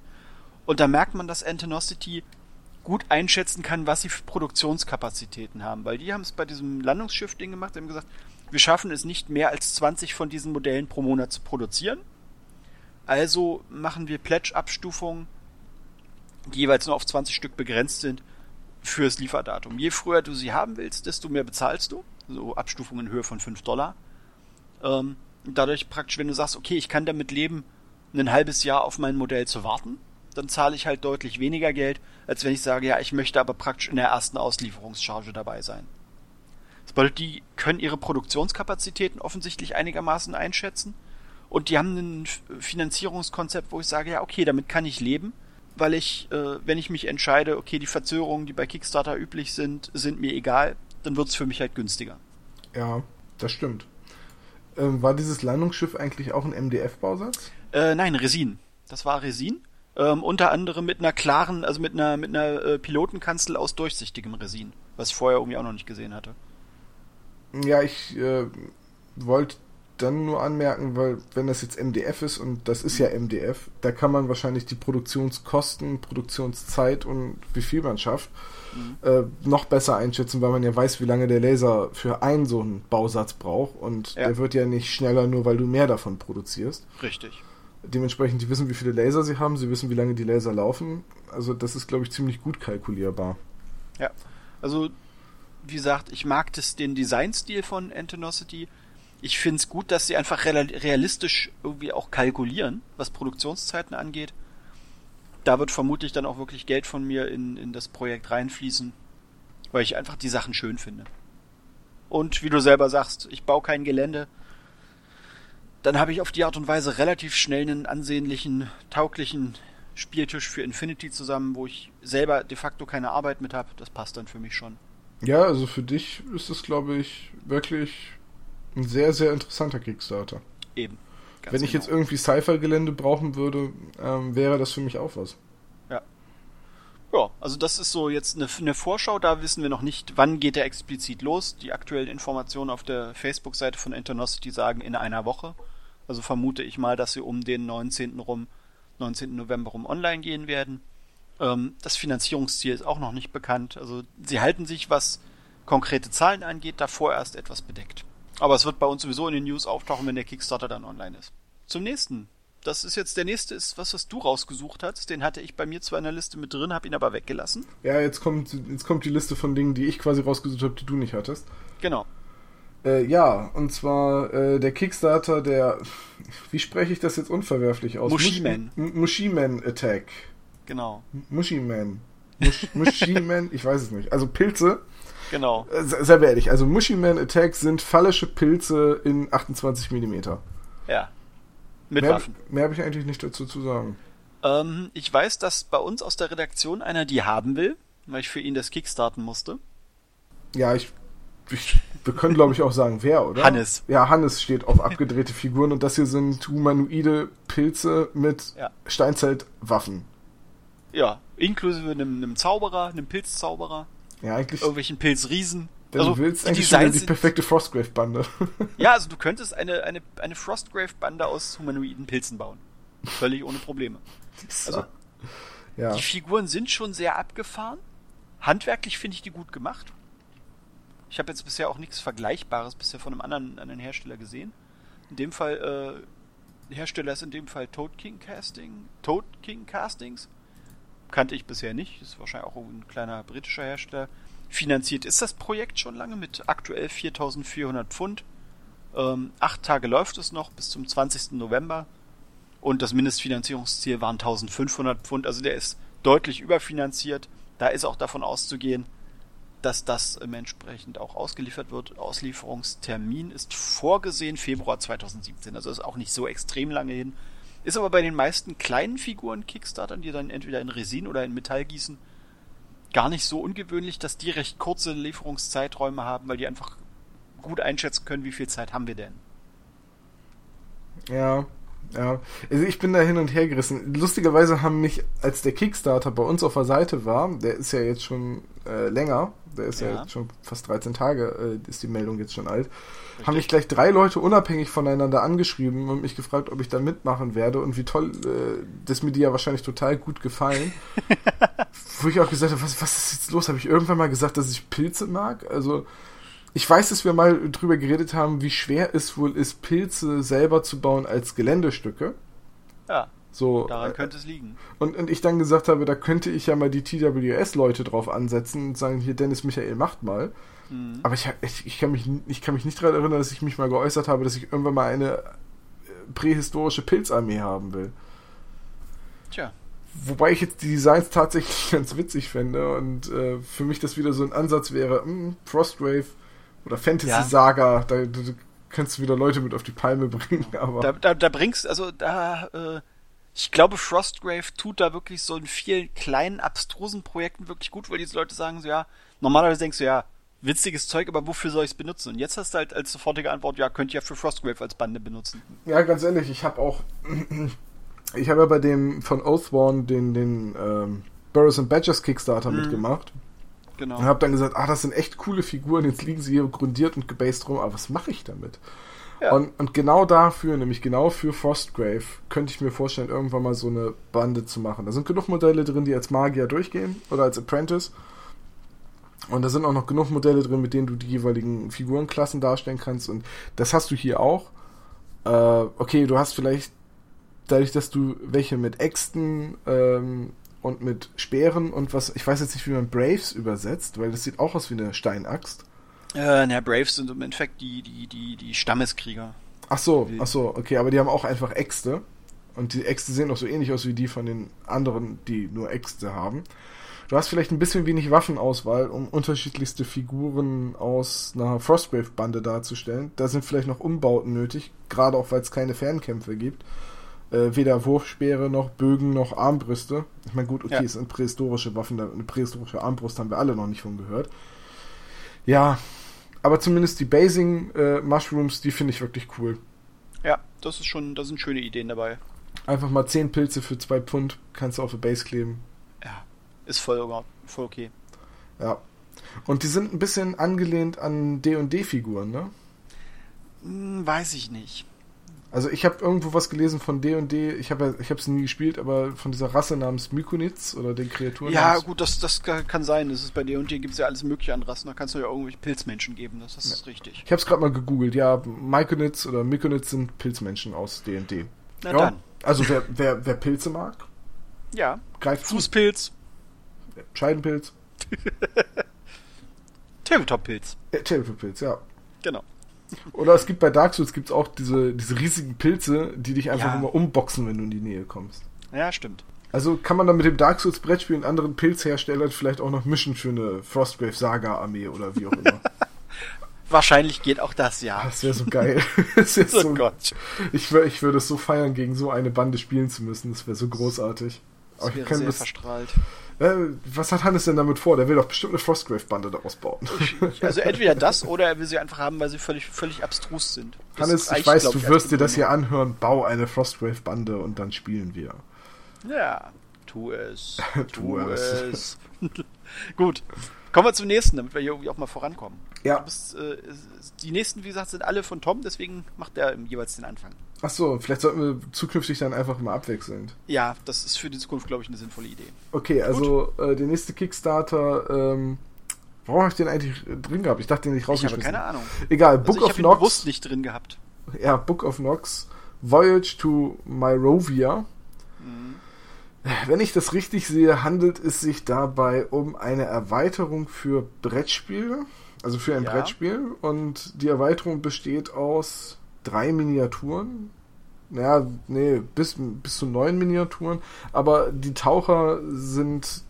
Und da merkt man, dass Antenocity gut einschätzen kann, was sie für Produktionskapazitäten haben. Weil die haben es bei diesem Landungsschiff-Ding gemacht, haben gesagt, wir schaffen es nicht mehr als 20 von diesen Modellen pro Monat zu produzieren. Also machen wir Pledge-Abstufungen, die jeweils nur auf 20 Stück begrenzt sind, fürs Lieferdatum. Je früher du sie haben willst, desto mehr bezahlst du. So Abstufungen in Höhe von 5 Dollar. Ähm, dadurch praktisch, wenn du sagst, okay, ich kann damit leben, ein halbes Jahr auf mein Modell zu warten, dann zahle ich halt deutlich weniger Geld, als wenn ich sage, ja, ich möchte aber praktisch in der ersten Auslieferungscharge dabei sein. Das bedeutet, die können ihre Produktionskapazitäten offensichtlich einigermaßen einschätzen und die haben ein Finanzierungskonzept, wo ich sage, ja, okay, damit kann ich leben, weil ich, äh, wenn ich mich entscheide, okay, die Verzögerungen, die bei Kickstarter üblich sind, sind mir egal, dann wird es für mich halt günstiger. Ja, das stimmt. Ähm, war dieses Landungsschiff eigentlich auch ein MDF-Bausatz? Äh, nein, Resin. Das war Resin. Ähm, unter anderem mit einer klaren, also mit einer, mit einer äh, Pilotenkanzel aus durchsichtigem Resin, was ich vorher irgendwie auch noch nicht gesehen hatte. Ja, ich äh, wollte dann nur anmerken, weil wenn das jetzt MDF ist und das ist ja MDF, da kann man wahrscheinlich die Produktionskosten, Produktionszeit und wie viel man schafft, mhm. äh, noch besser einschätzen, weil man ja weiß, wie lange der Laser für einen so einen Bausatz braucht und ja. der wird ja nicht schneller, nur weil du mehr davon produzierst. Richtig. Dementsprechend, die wissen, wie viele Laser sie haben, sie wissen, wie lange die Laser laufen. Also das ist, glaube ich, ziemlich gut kalkulierbar. Ja, also wie gesagt, ich mag das, den Designstil von Antenocity. Ich finde es gut, dass sie einfach realistisch irgendwie auch kalkulieren, was Produktionszeiten angeht. Da wird vermutlich dann auch wirklich Geld von mir in, in das Projekt reinfließen, weil ich einfach die Sachen schön finde. Und wie du selber sagst, ich baue kein Gelände, dann habe ich auf die Art und Weise relativ schnell einen ansehnlichen, tauglichen Spieltisch für Infinity zusammen, wo ich selber de facto keine Arbeit mit habe. Das passt dann für mich schon. Ja, also für dich ist es, glaube ich, wirklich ein sehr, sehr interessanter Kickstarter. Eben. Ganz Wenn ich genau. jetzt irgendwie Sci-Fi-Gelände brauchen würde, ähm, wäre das für mich auch was. Ja. Ja, also das ist so jetzt eine, eine, Vorschau, da wissen wir noch nicht, wann geht der explizit los. Die aktuellen Informationen auf der Facebook-Seite von Internosity sagen in einer Woche. Also vermute ich mal, dass sie um den 19. rum, 19. November rum online gehen werden. Ähm, das Finanzierungsziel ist auch noch nicht bekannt. Also sie halten sich, was konkrete Zahlen angeht, davor erst etwas bedeckt. Aber es wird bei uns sowieso in den News auftauchen, wenn der Kickstarter dann online ist. Zum nächsten. Das ist jetzt der nächste, ist was, was du rausgesucht hast. Den hatte ich bei mir zwar in der Liste mit drin, habe ihn aber weggelassen. Ja, jetzt kommt, jetzt kommt die Liste von Dingen, die ich quasi rausgesucht habe, die du nicht hattest. Genau. Äh, ja, und zwar äh, der Kickstarter, der. Wie spreche ich das jetzt unverwerflich aus? Mushiman. Mushiman Attack. Genau. Mushiman. Mush, Mushiman, ich weiß es nicht. Also Pilze. Genau. Sehr ehrlich, also Mushiman Attack sind phallische Pilze in 28 mm. Ja. Mit mehr, Waffen. Mehr habe ich eigentlich nicht dazu zu sagen. Ähm, ich weiß, dass bei uns aus der Redaktion einer die haben will, weil ich für ihn das Kickstarten musste. Ja, ich ich, wir können, glaube ich, auch sagen, wer, oder? Hannes. Ja, Hannes steht auf abgedrehte Figuren und das hier sind humanoide Pilze mit ja. Steinzeitwaffen. Ja, inklusive einem, einem Zauberer, einem Pilzzauberer. Ja, eigentlich. Irgendwelchen Pilzriesen. Denn also, du willst eigentlich schon die perfekte Frostgrave-Bande. ja, also du könntest eine, eine, eine Frostgrave-Bande aus humanoiden Pilzen bauen. Völlig ohne Probleme. Also, ja. die Figuren sind schon sehr abgefahren. Handwerklich finde ich die gut gemacht. Ich habe jetzt bisher auch nichts Vergleichbares bisher von einem anderen, anderen Hersteller gesehen. In dem Fall, äh, Hersteller ist in dem Fall Toad King Casting. Toad King Castings. Kannte ich bisher nicht. Ist wahrscheinlich auch ein kleiner britischer Hersteller. Finanziert ist das Projekt schon lange mit aktuell 4400 Pfund. Ähm, acht Tage läuft es noch bis zum 20. November. Und das Mindestfinanzierungsziel waren 1500 Pfund. Also der ist deutlich überfinanziert. Da ist auch davon auszugehen, dass das entsprechend auch ausgeliefert wird. Auslieferungstermin ist vorgesehen Februar 2017, also ist auch nicht so extrem lange hin. Ist aber bei den meisten kleinen Figuren Kickstartern, die dann entweder in Resin oder in Metall gießen, gar nicht so ungewöhnlich, dass die recht kurze Lieferungszeiträume haben, weil die einfach gut einschätzen können, wie viel Zeit haben wir denn. Ja, ja, also ich bin da hin und her gerissen. Lustigerweise haben mich, als der Kickstarter bei uns auf der Seite war, der ist ja jetzt schon äh, länger, der ist ja. ja, jetzt schon fast 13 Tage, äh, ist die Meldung jetzt schon alt, Richtig. haben mich gleich drei Leute unabhängig voneinander angeschrieben und mich gefragt, ob ich da mitmachen werde und wie toll, äh, das mir die ja wahrscheinlich total gut gefallen. Wo ich auch gesagt habe, was, was ist jetzt los? Habe ich irgendwann mal gesagt, dass ich Pilze mag? Also ich weiß, dass wir mal drüber geredet haben, wie schwer es wohl ist, Pilze selber zu bauen als Geländestücke. Ja. So, daran äh, könnte es liegen. Und, und ich dann gesagt habe, da könnte ich ja mal die TWS-Leute drauf ansetzen und sagen, hier Dennis Michael macht mal. Mhm. Aber ich, ich, ich, kann mich, ich kann mich nicht daran erinnern, dass ich mich mal geäußert habe, dass ich irgendwann mal eine äh, prähistorische Pilzarmee haben will. Tja. Wobei ich jetzt die Designs tatsächlich ganz witzig fände und äh, für mich das wieder so ein Ansatz wäre, mh, hm, Frostgrave oder Fantasy Saga, da, da, kannst du wieder Leute mit auf die Palme bringen, aber. Da, da, da bringst, also da, äh, ich glaube, Frostgrave tut da wirklich so in vielen kleinen, abstrusen Projekten wirklich gut, weil diese Leute sagen so, ja, normalerweise denkst du, ja, witziges Zeug, aber wofür soll ich es benutzen? Und jetzt hast du halt als sofortige Antwort, ja, könnt ihr ja für Frostgrave als Bande benutzen. Ja, ganz ehrlich, ich habe auch, ich habe ja bei dem von Oathworn den, den ähm, Burrows and Badgers Kickstarter mhm. mitgemacht. Genau. Und habe dann gesagt, ah, das sind echt coole Figuren, jetzt liegen sie hier grundiert und gebased rum, aber was mache ich damit? Und, und genau dafür, nämlich genau für Frostgrave, könnte ich mir vorstellen, irgendwann mal so eine Bande zu machen. Da sind genug Modelle drin, die als Magier durchgehen oder als Apprentice. Und da sind auch noch genug Modelle drin, mit denen du die jeweiligen Figurenklassen darstellen kannst. Und das hast du hier auch. Äh, okay, du hast vielleicht dadurch, dass du welche mit Äxten ähm, und mit Speeren und was, ich weiß jetzt nicht, wie man Braves übersetzt, weil das sieht auch aus wie eine Steinaxt. Äh, na, Braves sind im Endeffekt die, die, die, die Stammeskrieger. Ach so, ach so, okay, aber die haben auch einfach Äxte. Und die Äxte sehen auch so ähnlich aus wie die von den anderen, die nur Äxte haben. Du hast vielleicht ein bisschen wenig Waffenauswahl, um unterschiedlichste Figuren aus einer Frostgrave-Bande darzustellen. Da sind vielleicht noch Umbauten nötig, gerade auch weil es keine Fernkämpfe gibt äh, weder Wurfspeere noch Bögen noch Armbrüste. Ich meine, gut, okay, ja. es sind prähistorische Waffen, eine prähistorische Armbrust haben wir alle noch nicht von gehört. Ja, aber zumindest die Basing äh, Mushrooms, die finde ich wirklich cool. Ja, das ist schon, da sind schöne Ideen dabei. Einfach mal 10 Pilze für 2 Pfund, kannst du auf der Base kleben. Ja, ist voll, voll okay. Ja. Und die sind ein bisschen angelehnt an D&D-Figuren, ne? Hm, weiß ich nicht. Also ich habe irgendwo was gelesen von D&D, ich habe ich es nie gespielt, aber von dieser Rasse namens Mykonitz oder den Kreaturen. Ja, gut, das, das kann sein. Das ist bei D&D gibt es ja alles mögliche an Rassen. Da kannst du ja irgendwelche Pilzmenschen geben. Das, das ja. ist richtig. Ich habe es gerade mal gegoogelt. Ja, Mykonitz oder Mykonitz sind Pilzmenschen aus D&D. Na ja, dann. Also wer, wer, wer Pilze mag, ja. greift Fußpilz. Scheidenpilz. Tabletop-Pilz. Äh, Tabletop-Pilz, ja. Genau. Oder es gibt bei Dark Souls gibt's auch diese, diese riesigen Pilze, die dich einfach Ja. immer umboxen, wenn du in die Nähe kommst. Ja, stimmt. Also kann man dann mit dem Dark Souls Brettspiel und anderen Pilzherstellern vielleicht auch noch mischen für eine Frostgrave Saga Armee oder wie auch immer. Wahrscheinlich geht auch das, ja. Das wäre so geil. Das wär Oh so, Gott. ich ich würde es so feiern, gegen so eine Bande spielen zu müssen. Das wäre so großartig. Das ich wäre sehr das, verstrahlt. Äh, was hat Hannes denn damit vor? Der will doch bestimmt eine Frostgrave-Bande daraus bauen. Also entweder das oder er will sie einfach haben, weil sie völlig, völlig abstrus sind. Das Hannes, ich weiß, du wirst dir das hier anhören. Bau eine Frostgrave-Bande und dann spielen wir. Ja, tu es. Tu es. Gut. Kommen wir zum nächsten, damit wir hier irgendwie auch mal vorankommen. Ja. Bist, äh, die nächsten, wie gesagt, sind alle von Tom, deswegen macht er jeweils den Anfang. Ach so, vielleicht sollten wir zukünftig dann einfach mal abwechselnd. Ja, das ist für die Zukunft, glaube ich, eine sinnvolle Idee. Okay, also äh, der nächste Kickstarter, ähm, warum habe ich den eigentlich drin gehabt? Ich dachte, den nicht Ich habe rausgeschmissen. keine Ahnung. Egal, Also Book ich of habe ihn Nox. bewusst nicht drin gehabt. Ja, Book of Nox, Voyage to Myrovia. Mhm. Wenn ich das richtig sehe, handelt es sich dabei um eine Erweiterung für Brettspiele, also für ein Ja. Brettspiel. Und die Erweiterung besteht aus drei Miniaturen. Naja, nee, bis, bis zu neun Miniaturen. Aber die Taucher sind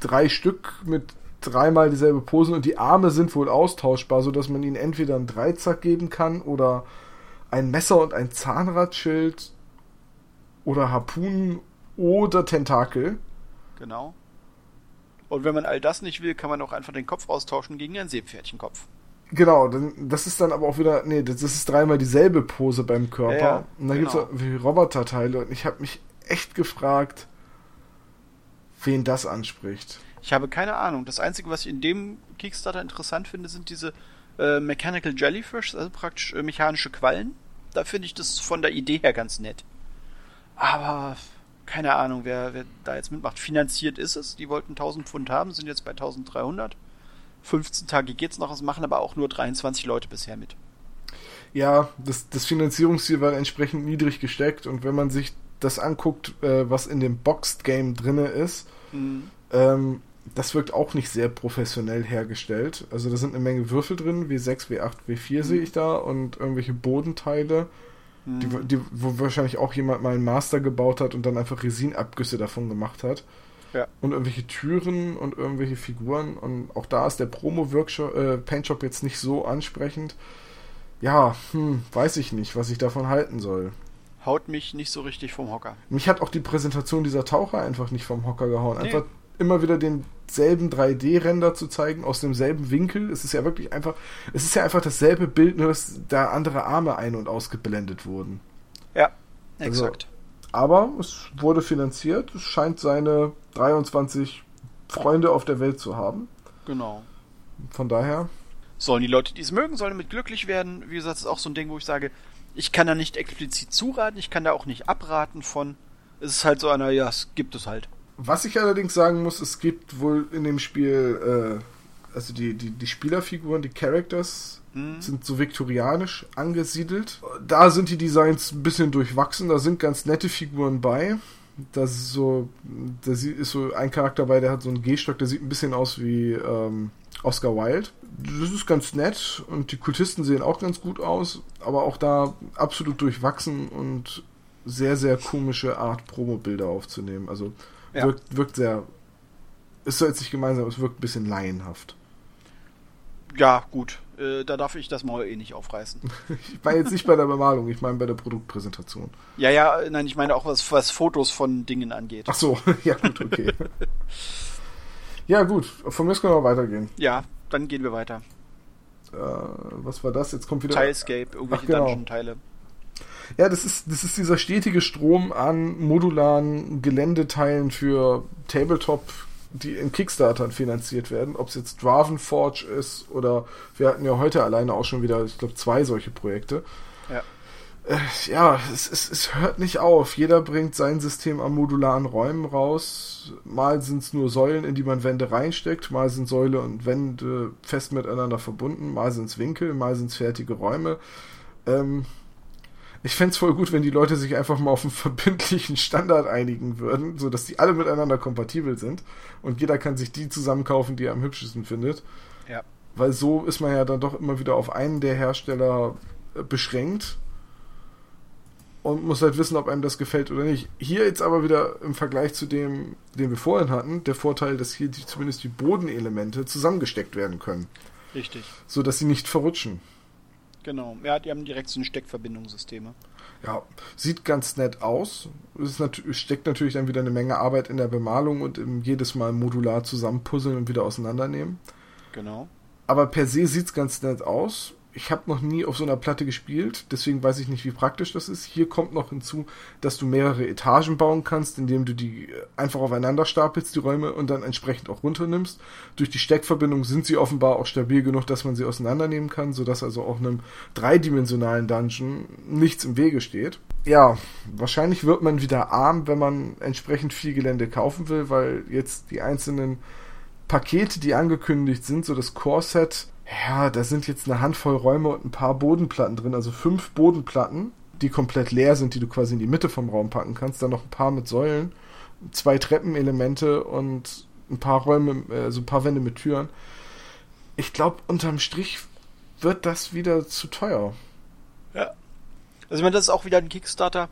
drei Stück mit dreimal dieselbe Pose und die Arme sind wohl austauschbar, sodass man ihnen entweder einen Dreizack geben kann oder ein Messer und ein Zahnradschild oder Harpunen oder Tentakel. Genau. Und wenn man all das nicht will, kann man auch einfach den Kopf austauschen gegen einen Seepferdchenkopf. Genau, das ist dann aber auch wieder, nee, das ist dreimal dieselbe Pose beim Körper. Ja, ja, und dann genau. auch irgendwie Roboterteile und ich habe mich echt gefragt, wen das anspricht. Ich habe keine Ahnung. Das Einzige, was ich in dem Kickstarter interessant finde, sind diese äh, Mechanical Jellyfish, also praktisch äh, mechanische Quallen. Da finde ich das von der Idee her ganz nett. Aber keine Ahnung, wer, wer da jetzt mitmacht. Finanziert ist es. Die wollten 1000 Pfund haben, sind jetzt bei 1300. 15 Tage geht's noch, es machen aber auch nur 23 Leute bisher mit. Ja, das, das Finanzierungsziel war entsprechend niedrig gesteckt und wenn man sich das anguckt, äh, was in dem Boxed Game drinne ist, Mhm. ähm, das wirkt auch nicht sehr professionell hergestellt. Also da sind eine Menge Würfel drin, W6, W8, W4 sehe ich da und irgendwelche Bodenteile, die, Mhm. die, wo wahrscheinlich auch jemand mal einen Master gebaut hat und dann einfach Resinabgüsse davon gemacht hat. Ja. Und irgendwelche Türen und irgendwelche Figuren und auch da ist der Promo-Workshop, äh, Paintshop jetzt nicht so ansprechend. Ja, hm, weiß ich nicht, was ich davon halten soll. Haut mich nicht so richtig vom Hocker. Mich hat auch die Präsentation dieser Taucher einfach nicht vom Hocker gehauen. Nee. Einfach immer wieder denselben 3D-Render zu zeigen, aus demselben Winkel. Es ist ja wirklich einfach, es ist ja einfach dasselbe Bild, nur dass da andere Arme ein- und ausgeblendet wurden. Ja, Also- exakt. Aber es wurde finanziert. Es scheint seine 23 Freunde auf der Welt zu haben. genau. Von daher, Sollen die Leute, die es mögen, sollen damit glücklich werden. Wie gesagt, das ist auch so ein Ding, wo ich sage, ich kann da nicht explizit zuraten, ich kann da auch nicht abraten von. Es ist halt so einer, ja, es gibt es halt. was ich allerdings sagen muss, es gibt wohl in dem Spiel, äh, also die, die, die Spielerfiguren, die Characters, Sind so viktorianisch angesiedelt. Da sind die Designs ein bisschen durchwachsen, da sind ganz nette Figuren bei. Das ist so, da ist so ein Charakter bei, der hat so einen Gehstock, der sieht ein bisschen aus wie ähm, Oscar Wilde. Das ist ganz nett und die Kultisten sehen auch ganz gut aus, aber auch da absolut durchwachsen und sehr, sehr komische Art, Promo-Bilder aufzunehmen. Also Ja. wirkt, wirkt sehr, ist so jetzt nicht gemeinsam, es wirkt ein bisschen laienhaft. Ja, gut. Äh, da darf ich das Maul eh nicht aufreißen. Ich meine jetzt nicht bei der Bemalung, ich meine bei der Produktpräsentation. ja, ja, nein, ich meine auch was, was Fotos von Dingen angeht. Ach so, ja gut, okay. ja gut, von mir können wir weitergehen. Ja, dann gehen wir weiter. Äh, was war das? Jetzt kommt wieder... Tilescape, irgendwelche genau. Dungeon-Teile. Ja, das ist, das ist dieser stetige Strom an modularen Geländeteilen für Tabletop, die in Kickstartern finanziert werden. Ob es jetzt Dravenforge ist oder wir hatten ja heute alleine auch schon wieder, ich glaube, zwei solche Projekte. Ja. Äh, ja, es, es, es hört nicht auf. Jeder bringt sein System an modularen Räumen raus. Mal sind es nur Säulen, in die man Wände reinsteckt, mal sind Säule und Wände fest miteinander verbunden, mal sind es Winkel, mal sind es fertige Räume. Ähm, ich fände es voll gut, wenn die Leute sich einfach mal auf einen verbindlichen Standard einigen würden, sodass die alle miteinander kompatibel sind und jeder kann sich die zusammenkaufen, die er am hübschesten findet. Ja. Weil so ist man ja dann doch immer wieder auf einen der Hersteller äh, beschränkt und muss halt wissen, ob einem das gefällt oder nicht. Hier jetzt aber wieder im Vergleich zu dem, den wir vorhin hatten, der Vorteil, dass hier die, zumindest die Bodenelemente zusammengesteckt werden können. Richtig. So dass sie nicht verrutschen. Genau. Ja, die haben direkt so eine Steckverbindungssysteme. Ja, sieht ganz nett aus. Es nat steckt natürlich dann wieder eine Menge Arbeit in der Bemalung und im jedes Mal modular zusammenpuzzeln und wieder auseinandernehmen. Genau. Aber per se sieht es ganz nett aus ich habe noch nie auf so einer Platte gespielt, deswegen weiß ich nicht, wie praktisch das ist. Hier kommt noch hinzu, dass du mehrere Etagen bauen kannst, indem du die äh, einfach aufeinander stapelst, die Räume, und dann entsprechend auch runternimmst. Durch die Steckverbindung sind sie offenbar auch stabil genug, dass man sie auseinandernehmen kann, sodass also auch einem dreidimensionalen Dungeon nichts im Wege steht. Ja, wahrscheinlich wird man wieder arm, wenn man entsprechend viel Gelände kaufen will, weil jetzt die einzelnen Pakete, die angekündigt sind, so das Core-Set, ja, da sind jetzt eine Handvoll Räume und ein paar Bodenplatten drin, also fünf Bodenplatten, die komplett leer sind, die du quasi in die Mitte vom Raum packen kannst. Dann noch ein paar mit Säulen, zwei Treppenelemente und ein paar Räume, also ein paar Wände mit Türen. Ich glaube, unterm Strich wird das wieder zu teuer. Ja. Also ich meine, das ist auch wieder ein Kickstarter,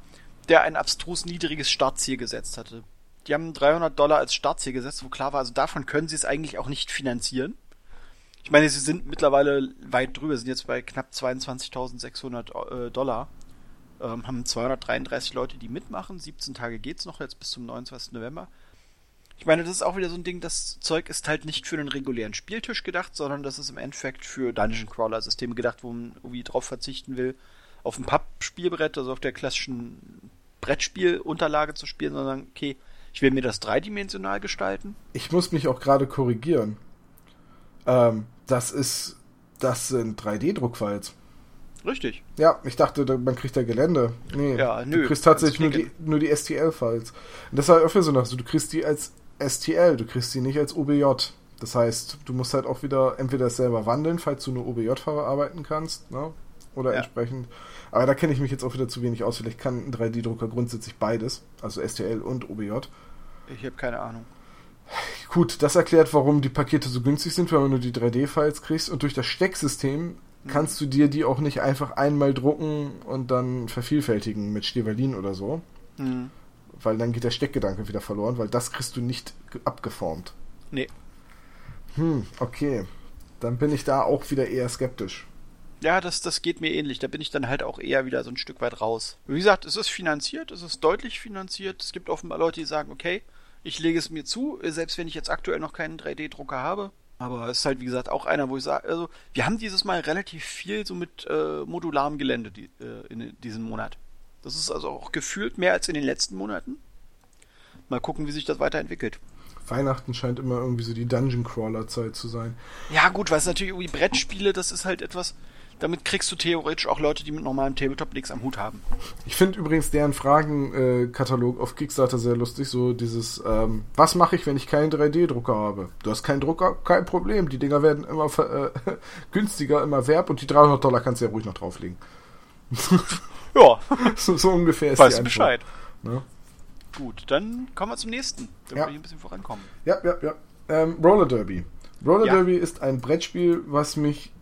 der ein abstrus niedriges Startziel gesetzt hatte. Die haben 300 Dollar als Startziel gesetzt, wo klar war, also davon können sie es eigentlich auch nicht finanzieren. Ich meine, sie sind mittlerweile weit drüber, sind jetzt bei knapp 22.600 äh, Dollar. Ähm, haben 233 Leute, die mitmachen. 17 Tage geht's noch, jetzt bis zum 29. November. Ich meine, das ist auch wieder so ein Ding, das Zeug ist halt nicht für einen regulären Spieltisch gedacht, sondern das ist im Endeffekt für Dungeon Crawler Systeme gedacht, wo man irgendwie drauf verzichten will, auf ein Pappspielbrett, also auf der klassischen Brettspielunterlage zu spielen, sondern okay, ich will mir das dreidimensional gestalten. Ich muss mich auch gerade korrigieren. Ähm, das ist, das sind 3D-Druckfiles. Richtig. Ja, ich dachte, man kriegt da Gelände. Nee, ja, nö, du kriegst tatsächlich nur die, nur die STL-Files. Und das halt öfter so noch so, du kriegst die als STL, du kriegst die nicht als OBJ. Das heißt, du musst halt auch wieder entweder selber wandeln, falls du nur OBJ-Fahrer arbeiten kannst, ne? Oder ja. entsprechend. Aber da kenne ich mich jetzt auch wieder zu wenig aus. Vielleicht kann ein 3D-Drucker grundsätzlich beides, also STL und OBJ. Ich habe keine Ahnung. Gut, das erklärt, warum die Pakete so günstig sind, weil man nur die 3D-Files kriegst und durch das Stecksystem kannst du dir die auch nicht einfach einmal drucken und dann vervielfältigen mit Stevalin oder so. Mhm. Weil dann geht der Steckgedanke wieder verloren, weil das kriegst du nicht abgeformt. Nee. Hm, okay. Dann bin ich da auch wieder eher skeptisch. Ja, das, das geht mir ähnlich. Da bin ich dann halt auch eher wieder so ein Stück weit raus. Wie gesagt, es ist finanziert, es ist deutlich finanziert. Es gibt offenbar Leute, die sagen, okay, ich lege es mir zu, selbst wenn ich jetzt aktuell noch keinen 3D-Drucker habe. Aber es ist halt, wie gesagt, auch einer, wo ich sage, also, wir haben dieses Mal relativ viel so mit äh, modularem Gelände die, äh, in diesem Monat. Das ist also auch gefühlt mehr als in den letzten Monaten. Mal gucken, wie sich das weiterentwickelt. Weihnachten scheint immer irgendwie so die Dungeon Crawler Zeit zu sein. Ja, gut, weil es natürlich irgendwie Brettspiele, das ist halt etwas, damit kriegst du theoretisch auch Leute, die mit normalem Tabletop nichts am Hut haben. Ich finde übrigens deren Fragenkatalog auf Kickstarter sehr lustig. So dieses, ähm, was mache ich, wenn ich keinen 3D-Drucker habe? Du hast keinen Drucker, kein Problem. Die Dinger werden immer äh, günstiger, immer Verb und die 300 Dollar kannst du ja ruhig noch drauflegen. ja. so, so, ungefähr ist weißt die Bescheid. Ne? Gut, dann kommen wir zum nächsten. Damit ja. wir ein bisschen vorankommen. Ja, ja, ja. Ähm, Roller Derby. Roller ja. Derby ist ein Brettspiel, was mich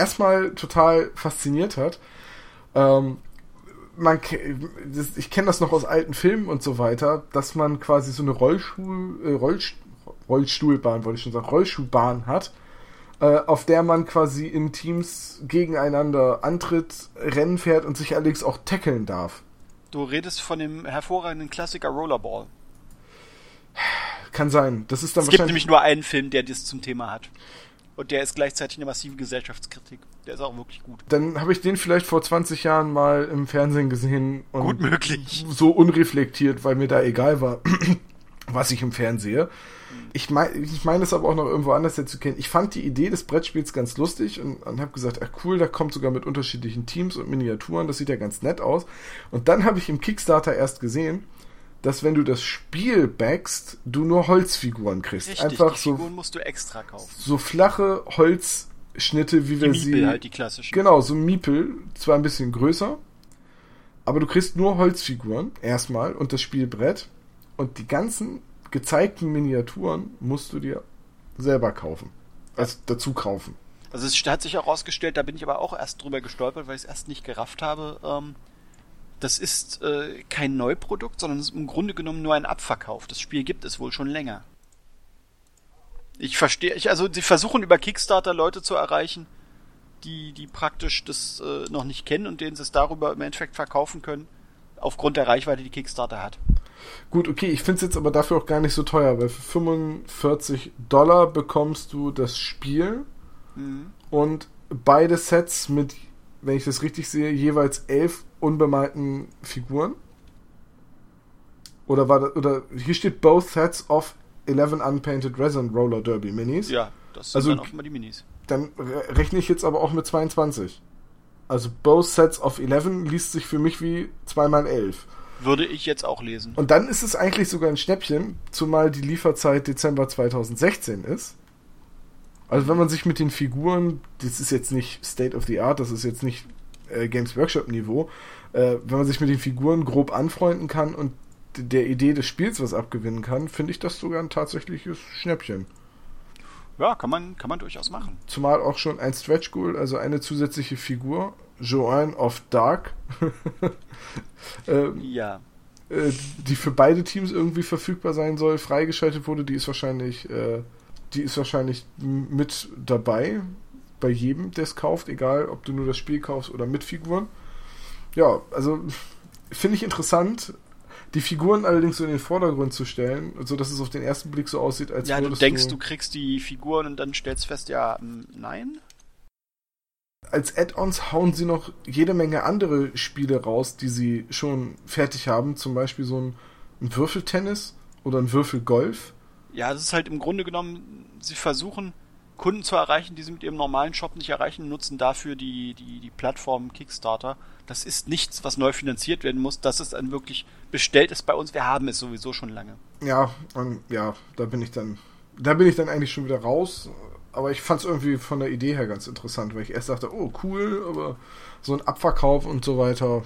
erstmal total fasziniert hat. Ähm, man, ich kenne das noch aus alten Filmen und so weiter, dass man quasi so eine Rollstuhl, äh, Rollst Rollstuhlbahn, wollte ich schon sagen, Rollschuhbahn hat, äh, auf der man quasi in Teams gegeneinander antritt, Rennen fährt und sich allerdings auch tackeln darf. Du redest von dem hervorragenden Klassiker Rollerball. Kann sein. Das ist dann es gibt nämlich nur einen Film, der das zum Thema hat. Und der ist gleichzeitig eine massive Gesellschaftskritik. Der ist auch wirklich gut. Dann habe ich den vielleicht vor 20 Jahren mal im Fernsehen gesehen. Und gut möglich. So unreflektiert, weil mir da egal war, was ich im Fernsehen sehe. Ich meine ich mein es aber auch noch irgendwo anders zu kennen. Ich fand die Idee des Brettspiels ganz lustig und, und habe gesagt, ach cool, da kommt sogar mit unterschiedlichen Teams und Miniaturen, das sieht ja ganz nett aus. Und dann habe ich im Kickstarter erst gesehen, dass wenn du das Spiel backst, du nur Holzfiguren kriegst. Richtig, Einfach die so, Figuren musst du extra kaufen. so flache Holzschnitte, wie Die wir Miepel sie. halt, die klassischen. Genau, so Miepel, zwar ein bisschen größer, aber du kriegst nur Holzfiguren erstmal und das Spielbrett und die ganzen gezeigten Miniaturen musst du dir selber kaufen. Also dazu kaufen. Also es hat sich auch rausgestellt, da bin ich aber auch erst drüber gestolpert, weil ich es erst nicht gerafft habe. Ähm, das ist äh, kein Neuprodukt, sondern es ist im Grunde genommen nur ein Abverkauf. Das Spiel gibt es wohl schon länger. Ich verstehe, ich, also sie versuchen über Kickstarter Leute zu erreichen, die, die praktisch das äh, noch nicht kennen und denen sie es darüber im Endeffekt verkaufen können, aufgrund der Reichweite, die Kickstarter hat. Gut, okay, ich finde es jetzt aber dafür auch gar nicht so teuer, weil für 45 Dollar bekommst du das Spiel Mhm. und beide Sets mit, wenn ich das richtig sehe, jeweils elf unbemalten Figuren. Oder war das, oder hier steht both sets of 11 unpainted resin roller derby minis. Ja, das sind Also- dann auch immer die Minis. Dann re- rechne ich jetzt aber auch mit 22. Also both sets of 11 liest sich für mich wie 2 mal 11. Würde ich jetzt auch lesen. Und dann ist es eigentlich sogar ein Schnäppchen, zumal die Lieferzeit Dezember 2016 ist. Also wenn man sich mit den Figuren, das ist jetzt nicht State of the Art, das ist jetzt nicht äh, Games Workshop Niveau, äh, wenn man sich mit den Figuren grob anfreunden kann und der Idee des Spiels was abgewinnen kann, finde ich das sogar ein tatsächliches Schnäppchen. Ja, kann man, kann man durchaus machen. Zumal auch schon ein Stretch Goal, also eine zusätzliche Figur, Joanne of Dark, ähm, Ja. äh, die für beide Teams irgendwie verfügbar sein soll, freigeschaltet wurde, die ist wahrscheinlich, äh, die ist wahrscheinlich mit dabei bei jedem, der es kauft, egal ob du nur das Spiel kaufst oder mit Figuren. Ja, also finde ich interessant, die Figuren allerdings so in den Vordergrund zu stellen, so dass es auf den ersten Blick so aussieht, als Ja, du denkst, du kriegst die Figuren und dann stellst fest, ja, mm, nein. als Add-ons hauen sie noch jede Menge andere Spiele raus, die sie schon fertig haben, zum Beispiel so ein, ein Würfeltennis oder ein Würfelgolf. Ja, das ist halt im Grunde genommen, sie versuchen Kunden zu erreichen, die sie mit ihrem normalen Shop nicht erreichen, nutzen dafür die, die, die Plattform Kickstarter. Das ist nichts, was neu finanziert werden muss. Das ist ein wirklich bestellt ist bei uns. Wir haben es sowieso schon lange. Ja, und ja, da bin ich dann, da bin ich dann eigentlich schon wieder raus. Aber ich fand es irgendwie von der Idee her ganz interessant, weil ich erst dachte, oh cool, aber so ein Abverkauf und so weiter.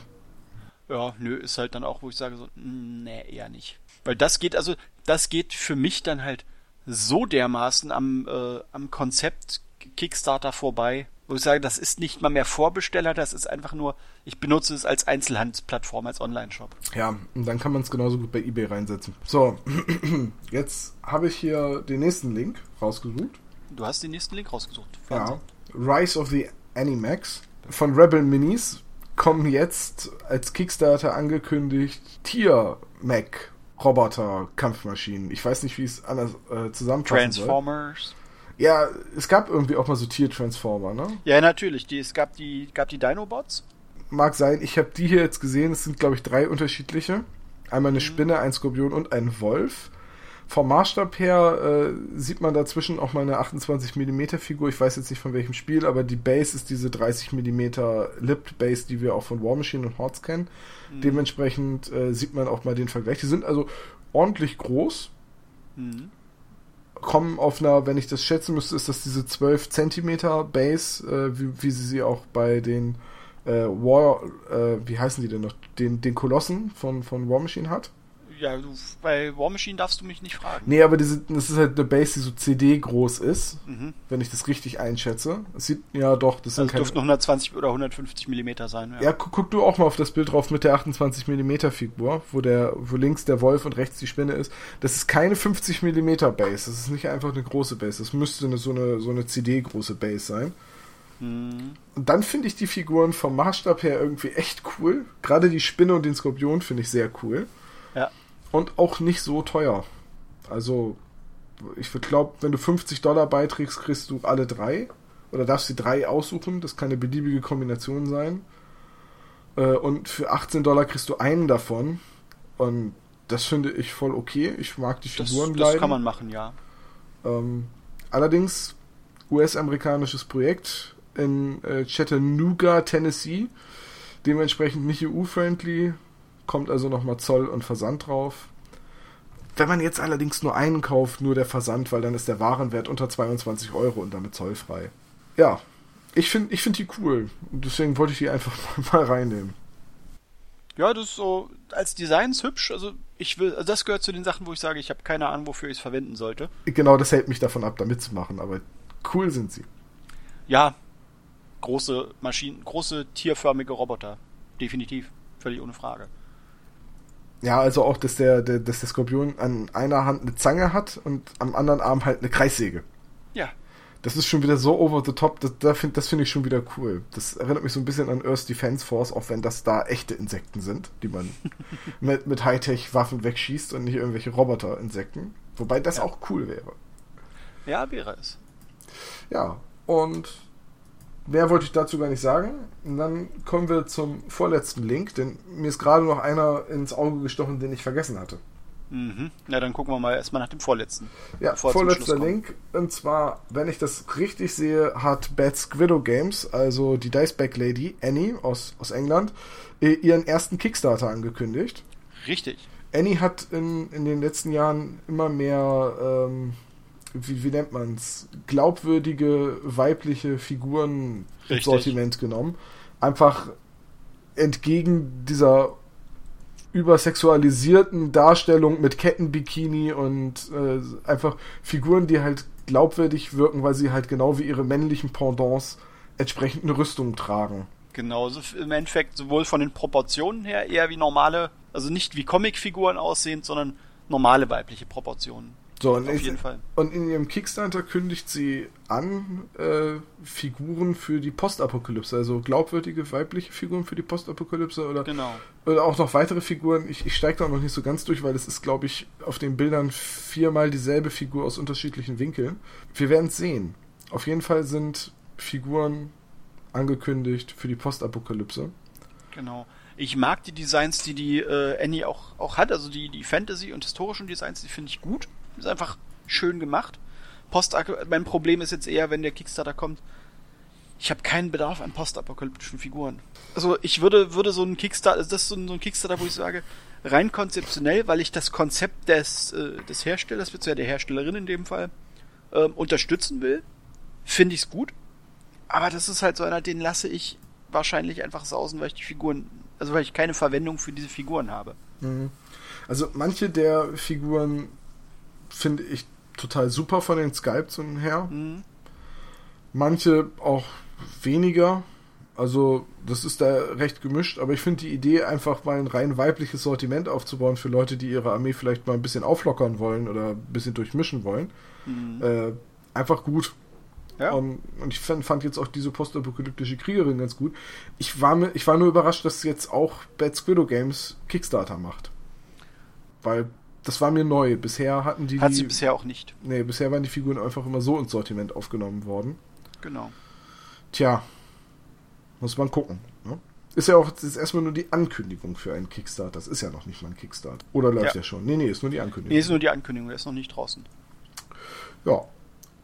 Ja, nö, ist halt dann auch, wo ich sage so, mm, nee, eher nicht. Weil das geht, also, das geht für mich dann halt so dermaßen am, äh, am Konzept Kickstarter vorbei, wo ich sage, das ist nicht mal mehr Vorbesteller, das ist einfach nur, ich benutze es als Einzelhandelsplattform, als Online-Shop. Ja, und dann kann man es genauso gut bei eBay reinsetzen. So, jetzt habe ich hier den nächsten Link rausgesucht. Du hast den nächsten Link rausgesucht. Ja. Rise of the Animax von Rebel Minis kommen jetzt als Kickstarter angekündigt Tier-Mac Roboter Kampfmaschinen. Ich weiß nicht, wie es anders äh, zusammenfassen soll. Transformers. Ja, es gab irgendwie auch mal so Tier-Transformer, ne? Ja, natürlich. Die, es gab die, gab die Dinobots. Mag sein. Ich habe die hier jetzt gesehen. Es sind, glaube ich, drei unterschiedliche. Einmal eine Spinne, ein Skorpion und ein Wolf. Vom Maßstab her äh, sieht man dazwischen auch mal eine 28 mm Figur. Ich weiß jetzt nicht von welchem Spiel, aber die Base ist diese 30 mm Lipped Base, die wir auch von War Machine und Hordes kennen. Dementsprechend äh, sieht man auch mal den Vergleich. Die sind also ordentlich groß. Mhm. Kommen auf einer, wenn ich das schätzen müsste, ist das diese 12 cm Base, äh, wie, wie sie sie auch bei den äh, War, äh, wie heißen die denn noch, den, den Kolossen von, von War Machine hat. Ja, du, bei War Machine darfst du mich nicht fragen. Nee, aber diese, das ist halt eine Base, die so CD groß ist, Mhm. wenn ich das richtig einschätze. Es sieht, ja doch, das sind Das keine... dürften 120 oder 150 Millimeter sein. Ja, guck, guck du auch mal auf das Bild drauf mit der 28 mm Figur, wo der, wo links der Wolf und rechts die Spinne ist. Das ist keine 50 mm Base. Das ist nicht einfach eine große Base. Das müsste eine, so eine, so eine CD-große Base sein. Mhm. Und dann finde ich die Figuren vom Maßstab her irgendwie echt cool. Gerade die Spinne und den Skorpion finde ich sehr cool. Und auch nicht so teuer. Also ich glaube, wenn du 50 Dollar beiträgst, kriegst du alle drei. Oder darfst die drei aussuchen. Das kann eine beliebige Kombination sein. Äh, und für 18 Dollar kriegst du einen davon. Und das finde ich voll okay. Ich mag die Figuren das, das kann man machen, ja. Ähm, allerdings US-amerikanisches Projekt in äh, Chattanooga, Tennessee. Dementsprechend nicht EU-friendly. Kommt also nochmal Zoll und Versand drauf. Wenn man jetzt allerdings nur einen kauft, nur der Versand, weil dann ist der Warenwert unter 22 Euro und damit zollfrei. Ja, ich finde ich find die cool. Deswegen wollte ich die einfach mal reinnehmen. Ja, das ist so, als Designs hübsch. Also ich will, also das gehört zu den Sachen, wo ich sage, ich habe keine Ahnung, wofür ich es verwenden sollte. Genau, das hält mich davon ab, da mitzumachen, aber cool sind sie. Ja, große Maschinen, große tierförmige Roboter. Definitiv. Völlig ohne Frage. Ja, also auch, dass der, der, dass der Skorpion an einer Hand eine Zange hat und am anderen Arm halt eine Kreissäge. Ja. Das ist schon wieder so over the top, das, das finde find ich schon wieder cool. Das erinnert mich so ein bisschen an Earth Defense Force, auch wenn das da echte Insekten sind, die man mit, mit Hightech-Waffen wegschießt und nicht irgendwelche Roboter-Insekten. Wobei das ja. auch cool wäre. Ja, wäre es. Ja, und Mehr wollte ich dazu gar nicht sagen. Und dann kommen wir zum vorletzten Link, denn mir ist gerade noch einer ins Auge gestochen, den ich vergessen hatte. Mhm. Ja, dann gucken wir mal erstmal nach dem vorletzten. Ja, vorletzter Link. Und zwar, wenn ich das richtig sehe, hat Bad Squiddo Games, also die Diceback Lady, Annie aus, aus England, ihren ersten Kickstarter angekündigt. Richtig. Annie hat in, in den letzten Jahren immer mehr ähm, wie, wie nennt man es, glaubwürdige weibliche Figuren ins Sortiment genommen. Einfach entgegen dieser übersexualisierten Darstellung mit Kettenbikini und äh, einfach Figuren, die halt glaubwürdig wirken, weil sie halt genau wie ihre männlichen Pendants entsprechend eine Rüstung tragen. Genau, im Endeffekt sowohl von den Proportionen her eher wie normale, also nicht wie Comicfiguren aussehend, sondern normale weibliche Proportionen. So, und, Auf jeden Fall. und in ihrem Kickstarter kündigt sie an äh, Figuren für die Postapokalypse, also glaubwürdige weibliche Figuren für die Postapokalypse oder, genau. oder auch noch weitere Figuren. Ich, ich steige da noch nicht so ganz durch, weil es ist, glaube ich, auf den Bildern viermal dieselbe Figur aus unterschiedlichen Winkeln. Wir werden es sehen. Auf jeden Fall sind Figuren angekündigt für die Postapokalypse. Genau. Ich mag die Designs, die die äh, Annie auch, auch hat, also die, die Fantasy- und historischen Designs, die finde ich gut. Ist einfach schön gemacht. Post mein Problem ist jetzt eher, wenn der Kickstarter kommt, ich habe keinen Bedarf an postapokalyptischen Figuren. Also ich würde, würde so ein Kickstarter, das ist so ein, so ein Kickstarter, wo ich sage, rein konzeptionell, weil ich das Konzept des, äh, des Herstellers, beziehungsweise der Herstellerin in dem Fall, ähm, unterstützen will, finde ich es gut. Aber das ist halt so einer, den lasse ich wahrscheinlich einfach sausen, weil ich die Figuren, also weil ich keine Verwendung für diese Figuren habe. Mhm. Also manche der Figuren finde ich total super von den Skypes her. Mhm. Manche auch weniger. Also, das ist da recht gemischt, aber ich finde die Idee, einfach mal ein rein weibliches Sortiment aufzubauen für Leute, die ihre Armee vielleicht mal ein bisschen auflockern wollen oder ein bisschen durchmischen wollen, mhm. äh, einfach gut. Ja. Und, und, ich fand, fand, jetzt auch diese postapokalyptische Kriegerin ganz gut. Ich war, mir, ich war nur überrascht, dass jetzt auch Bad Squiddo Games Kickstarter macht. Weil das war mir neu. Bisher hatten die. Hat sie bisher auch nicht. Nee, bisher waren die Figuren einfach immer so ins Sortiment aufgenommen worden. Genau. Tja, muss man gucken. Ne? Ist ja auch das ist erstmal nur die Ankündigung für einen Kickstart. Das ist ja noch nicht mal ein Kickstart. Oder läuft ja. der schon? Nee, nee, ist nur die Ankündigung. Nee, ist nur die Ankündigung, der ist noch nicht draußen. Ja.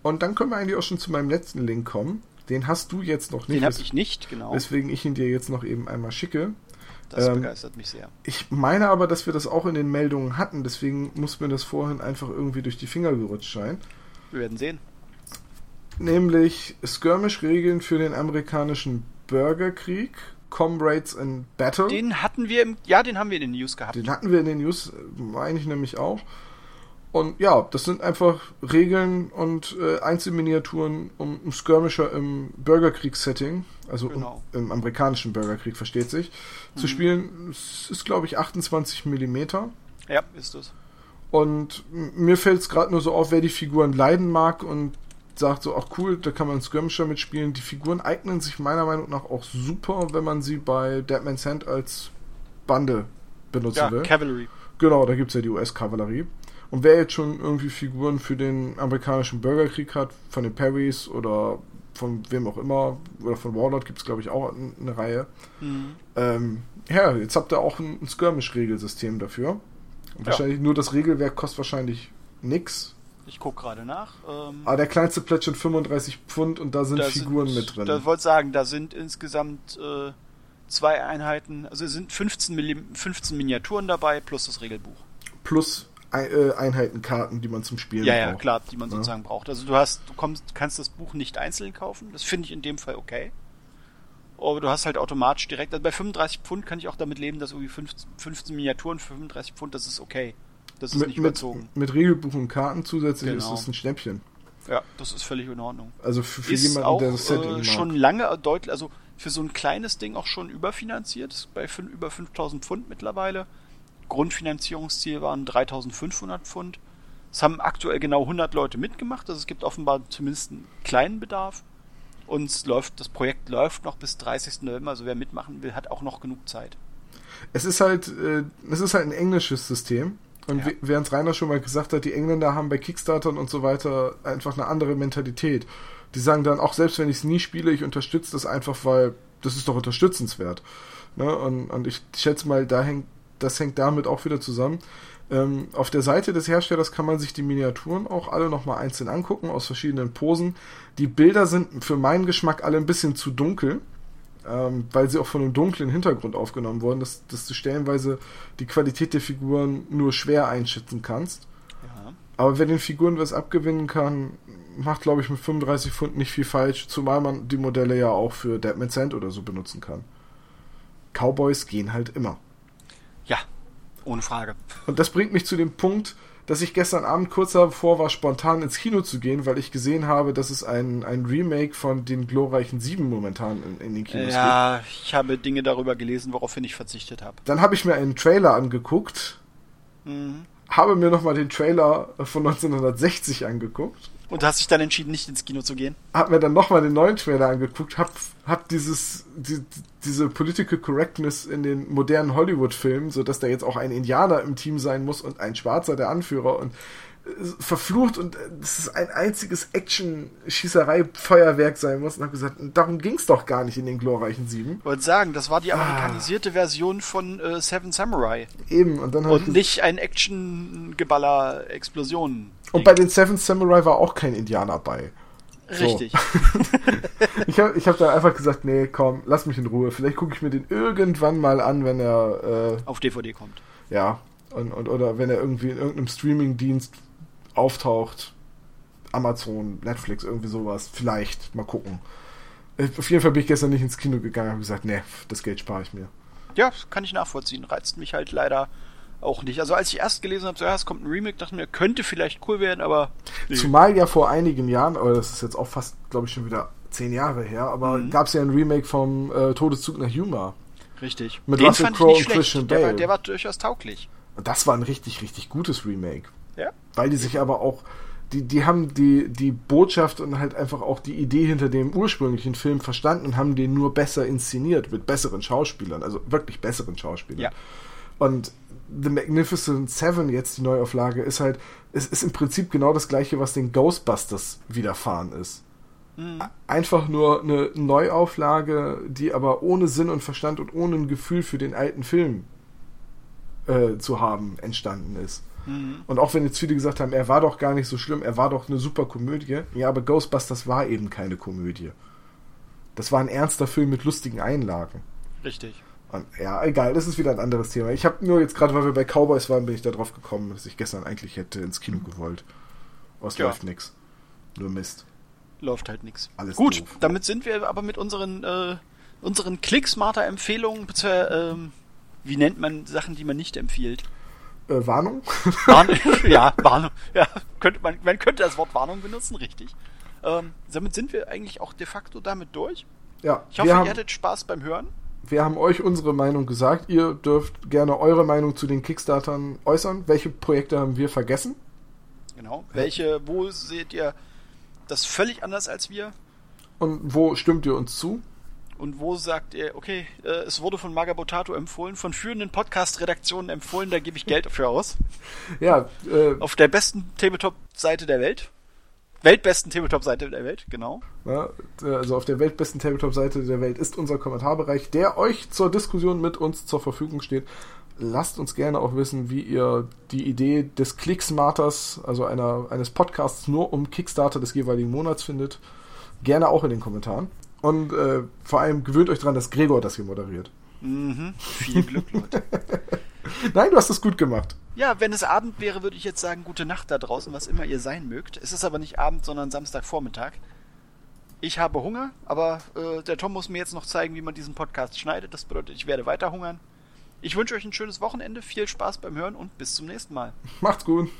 Und dann können wir eigentlich auch schon zu meinem letzten Link kommen. Den hast du jetzt noch nicht. Den habe ich nicht, genau. Weswegen ich ihn dir jetzt noch eben einmal schicke. Das ähm, begeistert mich sehr. Ich meine aber, dass wir das auch in den Meldungen hatten, deswegen muss mir das vorhin einfach irgendwie durch die Finger gerutscht sein. Wir werden sehen. Nämlich Skirmish-Regeln für den amerikanischen Bürgerkrieg, Comrades in Battle. Den hatten wir im, ja, den haben wir in den News gehabt. Den hatten wir in den News, meine ich nämlich auch. Und ja, das sind einfach Regeln und äh, Einzelminiaturen, um, um Skirmisher im Bürgerkriegssetting, also genau. um, im amerikanischen Bürgerkrieg, versteht sich, mhm. zu spielen. Es ist, glaube ich, 28 mm. Ja, ist es. Und mir fällt es gerade nur so auf, wer die Figuren leiden mag und sagt so, ach cool, da kann man Skirmisher mitspielen. Die Figuren eignen sich meiner Meinung nach auch super, wenn man sie bei Deadman's Hand als Bande benutzen ja, will. Cavalry. Genau, da gibt es ja die US-Kavallerie. Und wer jetzt schon irgendwie Figuren für den amerikanischen Bürgerkrieg hat, von den Perrys oder von wem auch immer, oder von Warlord gibt es glaube ich auch eine Reihe. Mhm. Ähm, ja, jetzt habt ihr auch ein, ein Skirmish-Regelsystem dafür. Und wahrscheinlich ja. nur das Regelwerk kostet wahrscheinlich nix. Ich gucke gerade nach. Ähm, Aber der kleinste Plätt schon 35 Pfund und da sind da Figuren sind, mit drin. Da wollte sagen, da sind insgesamt äh, zwei Einheiten, also es sind 15, 15 Miniaturen dabei plus das Regelbuch. Plus Einheitenkarten, die man zum Spielen ja, braucht. Ja, klar, die man sozusagen ja. braucht. Also du hast, du kommst, kannst das Buch nicht einzeln kaufen. Das finde ich in dem Fall okay. Aber du hast halt automatisch direkt, also bei 35 Pfund kann ich auch damit leben, dass irgendwie 15, 15 Miniaturen für 35 Pfund, das ist okay. Das ist mit, nicht überzogen. Mit, mit Regelbuch und Karten zusätzlich genau. ist es ein Schnäppchen. Ja, das ist völlig in Ordnung. Also für, für jemanden, auch, der das Setting äh, schon lange deutlich, also für so ein kleines Ding auch schon überfinanziert, bei fün, über 5000 Pfund mittlerweile. Grundfinanzierungsziel waren 3500 Pfund. Es haben aktuell genau 100 Leute mitgemacht, also es gibt offenbar zumindest einen kleinen Bedarf. Und läuft, das Projekt läuft noch bis 30. November, also wer mitmachen will, hat auch noch genug Zeit. Es ist halt, äh, es ist halt ein englisches System. Und ja. während Rainer schon mal gesagt hat, die Engländer haben bei Kickstartern und so weiter einfach eine andere Mentalität. Die sagen dann, auch selbst wenn ich es nie spiele, ich unterstütze das einfach, weil das ist doch unterstützenswert. Ne? Und, und ich schätze mal, da hängt, das hängt damit auch wieder zusammen. Ähm, auf der Seite des Herstellers kann man sich die Miniaturen auch alle nochmal einzeln angucken, aus verschiedenen Posen. Die Bilder sind für meinen Geschmack alle ein bisschen zu dunkel, ähm, weil sie auch von einem dunklen Hintergrund aufgenommen wurden, dass, dass du stellenweise die Qualität der Figuren nur schwer einschätzen kannst. Ja. Aber wer den Figuren was abgewinnen kann, macht, glaube ich, mit 35 Pfund nicht viel falsch, zumal man die Modelle ja auch für Deadman Sand oder so benutzen kann. Cowboys gehen halt immer. Ja, ohne Frage. Und das bringt mich zu dem Punkt, dass ich gestern Abend kurz davor war, spontan ins Kino zu gehen, weil ich gesehen habe, dass es ein, ein Remake von den glorreichen Sieben momentan in, in den Kinos ja, gibt. Ja, ich habe Dinge darüber gelesen, woraufhin ich verzichtet habe. Dann habe ich mir einen Trailer angeguckt, mhm. habe mir nochmal den Trailer von 1960 angeguckt und hast dich dann entschieden, nicht ins Kino zu gehen? Hab mir dann nochmal den neuen Trailer angeguckt, hab, hab dieses, die, diese Political Correctness in den modernen Hollywood-Filmen, so dass da jetzt auch ein Indianer im Team sein muss und ein Schwarzer, der Anführer und verflucht und es ist ein einziges Action-Schießerei-Feuerwerk sein muss und habe gesagt, darum ging es doch gar nicht in den glorreichen Sieben. Ich wollte sagen, das war die amerikanisierte ah. Version von äh, Seven Samurai. Eben, und dann Und nicht ein Action-Geballer-Explosionen. Und bei den Seven Samurai war auch kein Indianer bei. So. Richtig. ich habe ich hab dann einfach gesagt, nee, komm, lass mich in Ruhe. Vielleicht gucke ich mir den irgendwann mal an, wenn er äh, auf DVD kommt. Ja, und, und, oder wenn er irgendwie in irgendeinem Streaming-Dienst auftaucht. Amazon, Netflix, irgendwie sowas. Vielleicht, mal gucken. Äh, auf jeden Fall bin ich gestern nicht ins Kino gegangen und habe gesagt, nee, das Geld spare ich mir. Ja, kann ich nachvollziehen. Reizt mich halt leider auch nicht. Also als ich erst gelesen habe, so, ja, es kommt ein Remake, dachte mir, könnte vielleicht cool werden, aber. Nee. Zumal ja vor einigen Jahren, aber das ist jetzt auch fast, glaube ich, schon wieder zehn Jahre her, aber mhm. gab es ja ein Remake vom äh, Todeszug nach Yuma. Richtig. Mit Den Russell Crowe und Christian Bale. Der war, der war durchaus tauglich. Und das war ein richtig, richtig gutes Remake. Ja. Weil die sich aber auch, die, die haben die, die Botschaft und halt einfach auch die Idee hinter dem ursprünglichen Film verstanden und haben den nur besser inszeniert mit besseren Schauspielern, also wirklich besseren Schauspielern. Ja. Und The Magnificent Seven, jetzt die Neuauflage, ist halt, es ist im Prinzip genau das gleiche, was den Ghostbusters widerfahren ist. Mhm. Einfach nur eine Neuauflage, die aber ohne Sinn und Verstand und ohne ein Gefühl für den alten Film äh, zu haben, entstanden ist. Mhm. Und auch wenn jetzt viele gesagt haben, er war doch gar nicht so schlimm, er war doch eine super Komödie. Ja, aber Ghostbusters war eben keine Komödie. Das war ein ernster Film mit lustigen Einlagen. Richtig. Ja, egal, das ist wieder ein anderes Thema. Ich habe nur jetzt gerade, weil wir bei Cowboys waren, bin ich da drauf gekommen, dass ich gestern eigentlich hätte ins Kino gewollt. Was ja. läuft nix. Nur Mist. Läuft halt nix. Alles Gut, doof. damit sind wir aber mit unseren, äh, unseren Click-Smarter-Empfehlungen, ähm, wie nennt man Sachen, die man nicht empfiehlt? Äh, Warnung? Warnung? ja, Warnung. Ja, könnte man, man könnte das Wort Warnung benutzen, richtig. Ähm, damit sind wir eigentlich auch de facto damit durch. Ja. Ich hoffe, ihr hattet Spaß beim Hören. Wir haben euch unsere Meinung gesagt. Ihr dürft gerne eure Meinung zu den Kickstartern äußern. Welche Projekte haben wir vergessen? Genau. Welche, wo seht ihr das völlig anders als wir? Und wo stimmt ihr uns zu? Und wo sagt ihr, okay, äh, es wurde von Magabotato empfohlen, von führenden Podcast-Redaktionen empfohlen, da gebe ich Geld dafür aus. Ja, äh, Auf der besten Tabletop-Seite der Welt. Weltbesten Tabletop-Seite der Welt, genau. Ja, also auf der weltbesten Tabletop-Seite der Welt ist unser Kommentarbereich, der euch zur Diskussion mit uns zur Verfügung steht. Lasst uns gerne auch wissen, wie ihr die Idee des Clicksmarters, also einer, eines Podcasts nur um Kickstarter des jeweiligen Monats findet. Gerne auch in den Kommentaren. Und äh, vor allem gewöhnt euch daran, dass Gregor das hier moderiert. Mhm. Viel Glück, Leute. Nein, du hast es gut gemacht. Ja, wenn es Abend wäre, würde ich jetzt sagen, gute Nacht da draußen, was immer ihr sein mögt. Es ist aber nicht Abend, sondern Samstagvormittag. Ich habe Hunger, aber äh, der Tom muss mir jetzt noch zeigen, wie man diesen Podcast schneidet. Das bedeutet, ich werde weiter hungern. Ich wünsche euch ein schönes Wochenende, viel Spaß beim Hören und bis zum nächsten Mal. Macht's gut.